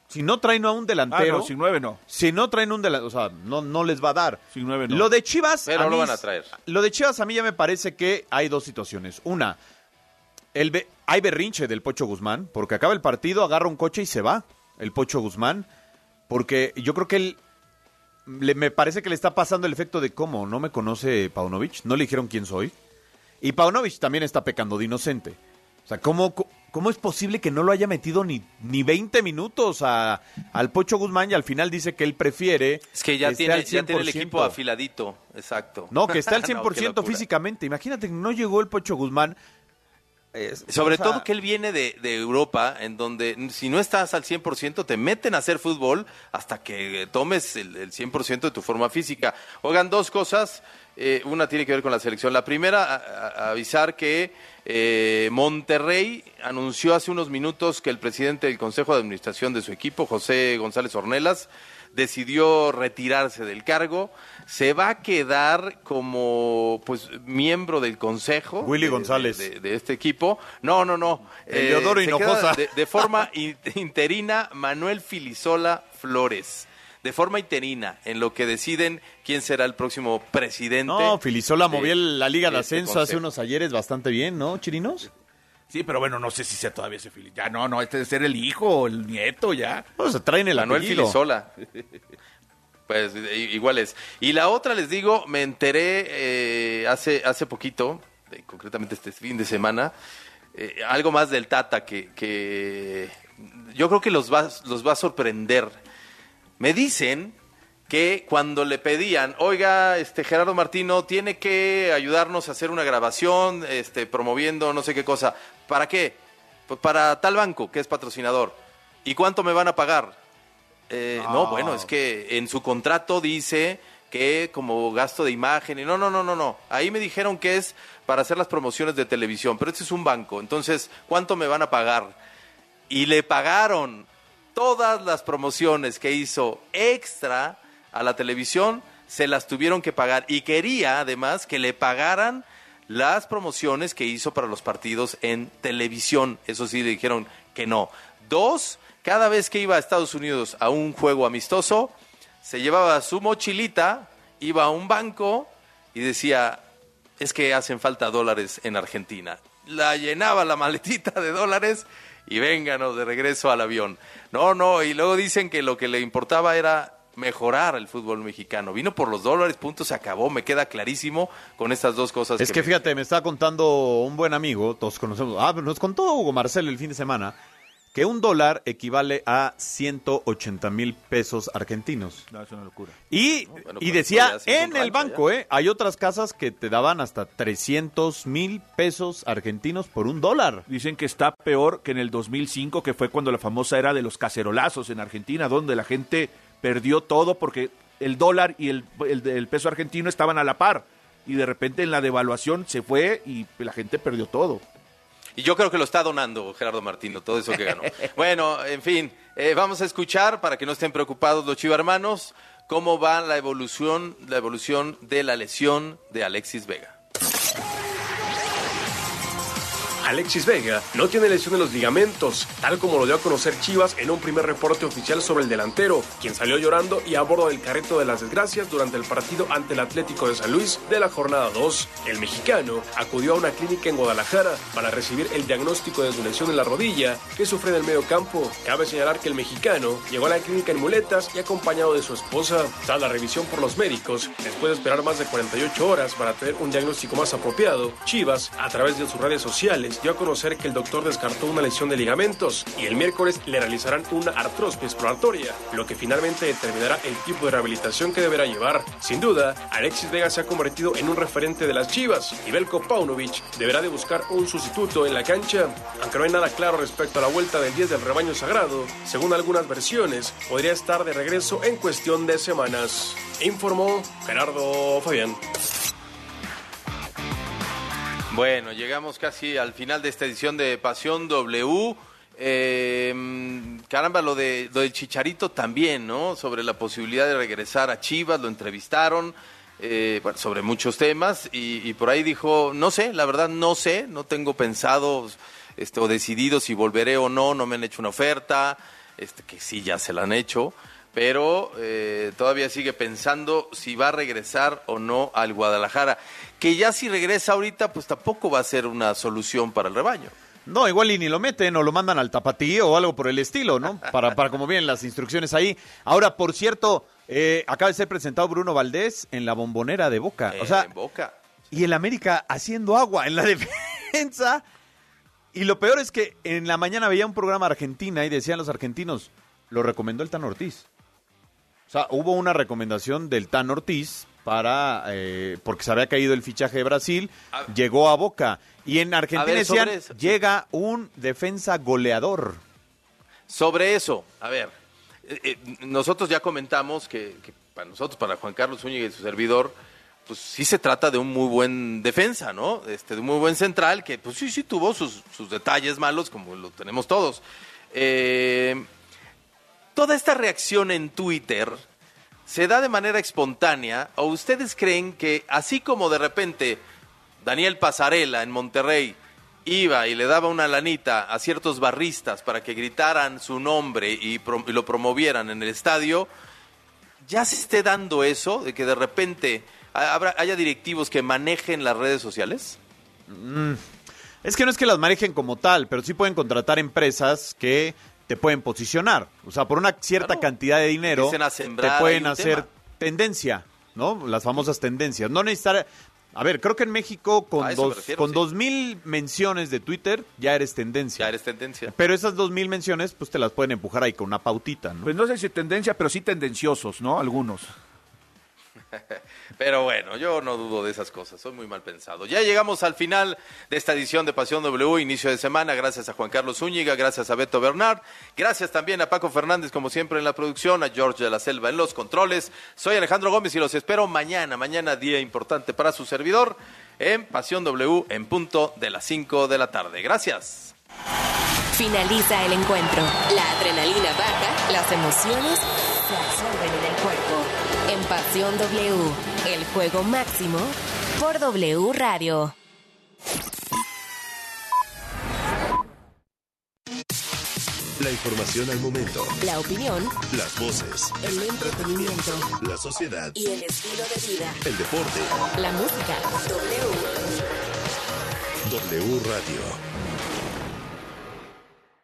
Si no traen a un delantero. Ah, no, sin nueve no. Si no traen un delantero, o sea, no, no les va a dar. Sin nueve no. Lo de Chivas. Pero a lo van a traer. Lo de Chivas a mí ya me parece que hay dos situaciones. Una, el be- hay berrinche del Pocho Guzmán, porque acaba el partido, agarra un coche y se va. El Pocho Guzmán, porque yo creo que él. Le- me parece que le está pasando el efecto de cómo no me conoce Paunovic, no le dijeron quién soy. Y Paunovic también está pecando de inocente. O sea, ¿cómo, cómo es posible que no lo haya metido ni, ni 20 minutos a, al Pocho Guzmán y al final dice que él prefiere. Es que ya tiene, al ya tiene el 100%? equipo afiladito, exacto. No, que está al No, qué 100% locura. físicamente. Imagínate que no llegó el Pocho Guzmán. Es- Sobre o sea, todo que él viene de, de Europa, en donde si no estás al 100% te meten a hacer fútbol hasta que tomes el, el 100% de tu forma física. Oigan, dos cosas. eh, una tiene que ver con la selección. La primera, a- a- avisar que eh, Monterrey anunció hace unos minutos que el presidente del Consejo de Administración de su equipo, José González Ornelas, decidió retirarse del cargo. Se va a quedar como pues miembro del consejo. Willy de- González. de- de este equipo. No, no, no. Eh, Eleodoro se Hinojosa. De, forma in- interina, Manuel Filisola Flores. De forma interina, en lo que deciden quién será el próximo presidente. No, Filisola movió la Liga de este Ascenso hace unos ayeres bastante bien, ¿no, Chirinos? Sí, pero bueno, no sé si sea todavía ese Fili. Ya no, no, este debe ser el hijo el nieto ya. O sea, traen el Manuel apellido. Filisola. Pues igual es. Y la otra, les digo, me enteré eh, hace, hace poquito, eh, concretamente este fin de semana, eh, algo más del Tata que, que yo creo que los va, los va a sorprender. Me dicen que cuando le pedían, oiga, este Gerardo Martino tiene que ayudarnos a hacer una grabación, este, promoviendo no sé qué cosa. ¿Para qué? Pues para tal banco que es patrocinador. ¿Y cuánto me van a pagar? Eh, no. No. bueno, es que en su contrato dice que como gasto de imagen y no, no, no, no, no. Ahí me dijeron que es para hacer las promociones de televisión, pero este es un banco. Entonces, ¿cuánto me van a pagar? Y le pagaron todas las promociones que hizo extra a la televisión, se las tuvieron que pagar y quería además que le pagaran las promociones que hizo para los partidos en televisión. Eso sí, le dijeron que no. Dos, cada vez que iba a Estados Unidos a un juego amistoso, se llevaba su mochilita, iba a un banco y decía, es que hacen falta dólares en Argentina. La llenaba la maletita de dólares y vénganos de regreso al avión. No, no, y luego dicen que lo que le importaba era mejorar el fútbol mexicano. Vino por los dólares, punto, se acabó, me queda clarísimo con estas dos cosas. Es que, me- fíjate, me estaba contando un buen amigo, todos conocemos, ah, nos contó Hugo Marcelo el fin de semana, que un dólar equivale a 180 mil pesos argentinos. No, es una locura. Y, bueno, y decía, en el banco, ¿eh? Hay otras casas que te daban hasta 300 mil pesos argentinos por un dólar. Dicen que está peor que en el 2005, que fue cuando la famosa era de los cacerolazos en Argentina, donde la gente perdió todo porque el dólar y el, el- el peso argentino estaban a la par. Y de repente en la devaluación se fue y la gente perdió todo. Y yo creo que lo está donando Gerardo Martino, todo eso que ganó. bueno, en fin, eh, vamos a escuchar, para que no estén preocupados los chivarmanos, cómo va la evolución, la evolución de la lesión de Alexis Vega. Alexis Vega no tiene lesión en los ligamentos, tal como lo dio a conocer Chivas en un primer reporte oficial sobre el delantero, quien salió llorando y a bordo del carrito de las desgracias durante el partido ante el Atlético de San Luis de la jornada 2. El mexicano acudió a una clínica en Guadalajara para recibir el diagnóstico de su lesión en la rodilla que sufre en el medio campo. Cabe señalar que el mexicano llegó a la clínica en muletas y acompañado de su esposa. Tras la revisión por los médicos, después de esperar más de 48 horas para tener un diagnóstico más apropiado, Chivas, a través de sus redes sociales, dio a conocer que el doctor descartó una lesión de ligamentos y el miércoles le realizarán una artroscopia exploratoria, lo que finalmente determinará el tipo de rehabilitación que deberá llevar. Sin duda, Alexis Vega se ha convertido en un referente de las Chivas y Belko Paunovic deberá de buscar un sustituto en la cancha, aunque no hay nada claro respecto a la vuelta del 10 del rebaño sagrado, según algunas versiones, podría estar de regreso en cuestión de semanas. Informó Gerardo Fabián. Bueno, llegamos casi al final de esta edición de Pasión W. Eh, caramba, lo de lo del Chicharito también, ¿no? Sobre la posibilidad de regresar a Chivas, lo entrevistaron eh, bueno, sobre muchos temas y, y por ahí dijo, no sé, la verdad no sé, no tengo pensado este, o decidido si volveré o no, no me han hecho una oferta, este, que sí ya se la han hecho, pero eh, todavía sigue pensando si va a regresar o no al Guadalajara, que ya si regresa ahorita, pues tampoco va a ser una solución para el rebaño. No, igual y ni lo meten o lo mandan al tapatío o algo por el estilo, ¿no? Para, para como vienen las instrucciones ahí. Ahora, por cierto, eh, acaba de ser presentado Bruno Valdés en la bombonera de Boca. o sea, en Boca. y el América haciendo agua en la defensa. Y lo peor es que en la mañana veía un programa argentina y decían los argentinos, lo recomendó el Tan Ortiz. O sea, hubo una recomendación del Tan Ortiz para, eh, porque se había caído el fichaje de Brasil, llegó a Boca. Y en Argentina ver, decían, llega un defensa goleador. Sobre eso, a ver, eh, eh, nosotros ya comentamos que, que para nosotros, para Juan Carlos Zúñiga y su servidor, pues sí se trata de un muy buen defensa, ¿no? Este, de un muy buen central, que pues sí, sí tuvo sus, sus detalles malos, como lo tenemos todos. Eh, toda esta reacción en Twitter se da de manera espontánea, o ustedes creen que así como de repente Daniel Pasarela en Monterrey iba y le daba una lanita a ciertos barristas para que gritaran su nombre y, lo promovieran en el estadio, ya se esté dando eso, de que de repente haya directivos que manejen las redes sociales? Mm, Es que no es que las manejen como tal, pero sí pueden contratar empresas que te pueden posicionar. O sea, por una cierta cantidad de dinero te pueden hacer tema. tendencia, ¿no? Las famosas tendencias. No necesitar... A ver, creo que en México con dos, refiero, con sí. dos mil menciones de Twitter ya eres tendencia. Ya eres tendencia. Pero esas dos mil menciones, pues te las pueden empujar ahí con una pautita, ¿no? Pues no sé si tendencia, pero sí tendenciosos, ¿no? Algunos. Pero bueno, yo no dudo de esas cosas, soy muy mal pensado. Ya llegamos al final de esta edición de Pasión W, inicio de semana, gracias a Juan Carlos Zúñiga, gracias a Beto Bernard, gracias también a Paco Fernández, como siempre en la producción, a George de la Selva en los controles. Soy Alejandro Gómez y los espero mañana, mañana día importante para su servidor en Pasión W en punto de las 5 de la tarde. Gracias. Finaliza el encuentro. La adrenalina baja, las emociones se en Pasión W, el juego máximo por W Radio. La información al momento. La opinión, Las voces. el entretenimiento La sociedad. y el estilo de vida. El deporte. La música. W. W Radio.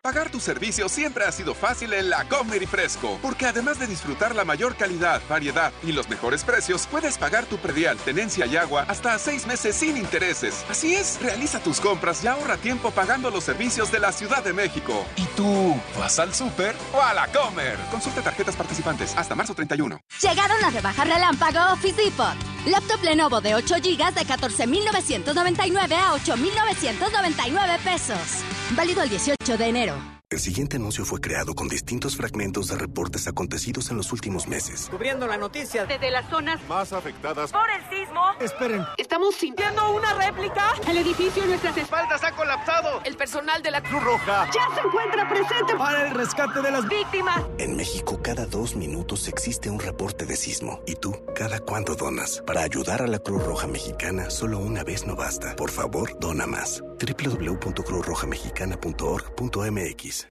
Pagar tu servicio siempre ha sido fácil en la Comer y Fresco, porque además de disfrutar la mayor calidad, variedad y los mejores precios, puedes pagar tu predial, tenencia y agua hasta seis meses sin intereses. Así es, realiza tus compras y ahorra tiempo pagando los servicios de la Ciudad de México. ¿Y tú vas al súper o a la Comer? Consulta tarjetas participantes hasta marzo 31. Llegaron las rebajas relámpago Office Depot. Laptop Lenovo de 8 GB de 14,999 a 8,999 pesos. Válido el 18 de enero. El siguiente anuncio fue creado con distintos fragmentos de reportes acontecidos en los últimos meses. Cubriendo la noticia desde las zonas Más afectadas. por el sismo. Esperen. Estamos sintiendo una réplica. El edificio a nuestras espaldas ha colapsado. El personal de la Cruz Roja ya se encuentra presente para el rescate de las víctimas. En México, cada dos minutos existe un reporte de sismo. ¿Y tú, cada cuándo donas? Para ayudar a la Cruz Roja Mexicana, solo una vez no basta. Por favor, dona más. www.cruzrojamexicana.org.mx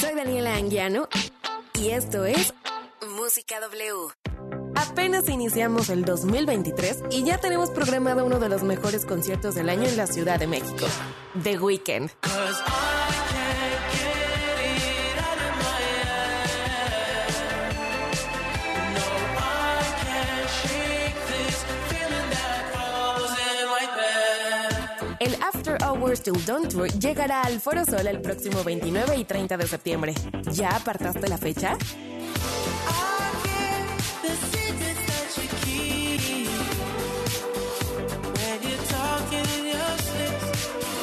Soy Daniela Anguiano y esto es Música W. Apenas iniciamos el 2023 y ya tenemos programado uno de los mejores conciertos del año en la Ciudad de México, The Weeknd. After Hours Till Dawn Tour llegará al Foro Sol el próximo 29 y 30 de septiembre. ¿Ya apartaste la fecha?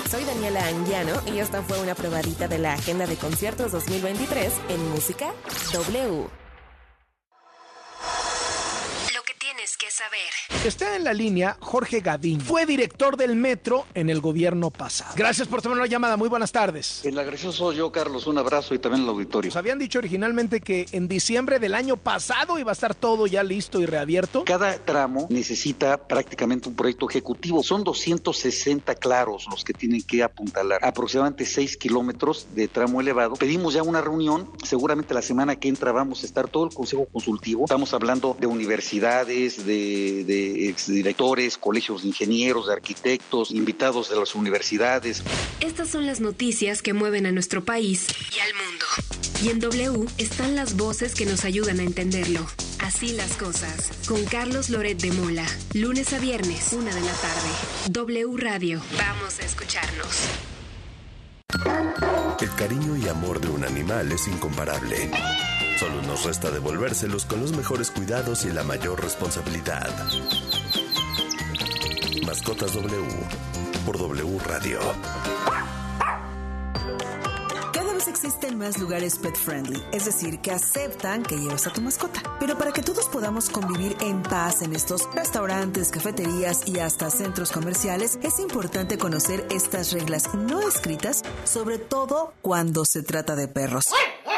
Soy Daniela Anguiano y esta fue una probadita de la agenda de conciertos 2023 en Música W. saber. Está en la línea Jorge Gadín. Fue director del metro en el gobierno pasado. Gracias por tomar la llamada. Muy buenas tardes. El agresivo soy yo, Carlos. Un abrazo y también al auditorio. Nos habían dicho originalmente que en diciembre del año pasado iba a estar todo ya listo y reabierto. Cada tramo necesita prácticamente un proyecto ejecutivo. Son 260 claros los que tienen que apuntalar. Aproximadamente 6 kilómetros de tramo elevado. Pedimos ya una reunión. Seguramente la semana que entra vamos a estar todo el Consejo Consultivo. Estamos hablando de universidades, de, de exdirectores, colegios de ingenieros, de arquitectos, invitados de las universidades. Estas son las noticias que mueven a nuestro país y al mundo. Y en W están las voces que nos ayudan a entenderlo. Así las cosas. Con Carlos Loret de Mola. Lunes a viernes, una de la tarde. W Radio. Vamos a escucharnos. El cariño y amor de un animal es incomparable. Solo nos resta devolvérselos con los mejores cuidados y la mayor responsabilidad. Mascotas W por W Radio. Cada vez existen más lugares pet friendly, es decir, que aceptan que lleves a tu mascota. Pero para que todos podamos convivir en paz en estos restaurantes, cafeterías y hasta centros comerciales, es importante conocer estas reglas no escritas, sobre todo cuando se trata de perros.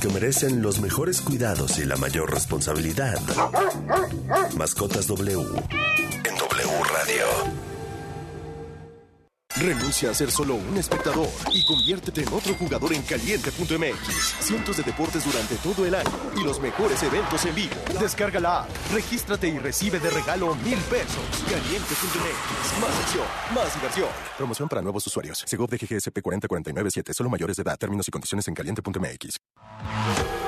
Porque merecen los mejores cuidados y la mayor responsabilidad. Mascotas W en W Radio. Renuncia a ser solo un espectador y conviértete en otro jugador en caliente.mx. Cientos de deportes durante todo el año y los mejores eventos en vivo. Descarga la app, regístrate y recibe de regalo mil pesos. Caliente.mx. Más acción, más diversión. Promoción para nuevos usuarios. Segov de GGSP 40497. Solo mayores de edad. Términos y condiciones en caliente.mx.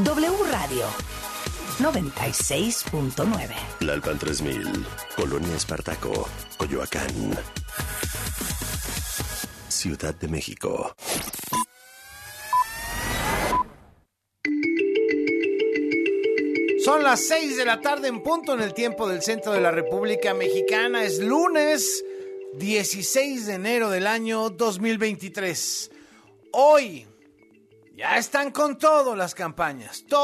W Radio 96.9. Lalpan 3000, Colonia Espartaco, Coyoacán. Ciudad de México. Son las 6 de la tarde en punto en el tiempo del centro de la República Mexicana. Es lunes 16 de enero del año 2023. Hoy ya están con todo las campañas. Todo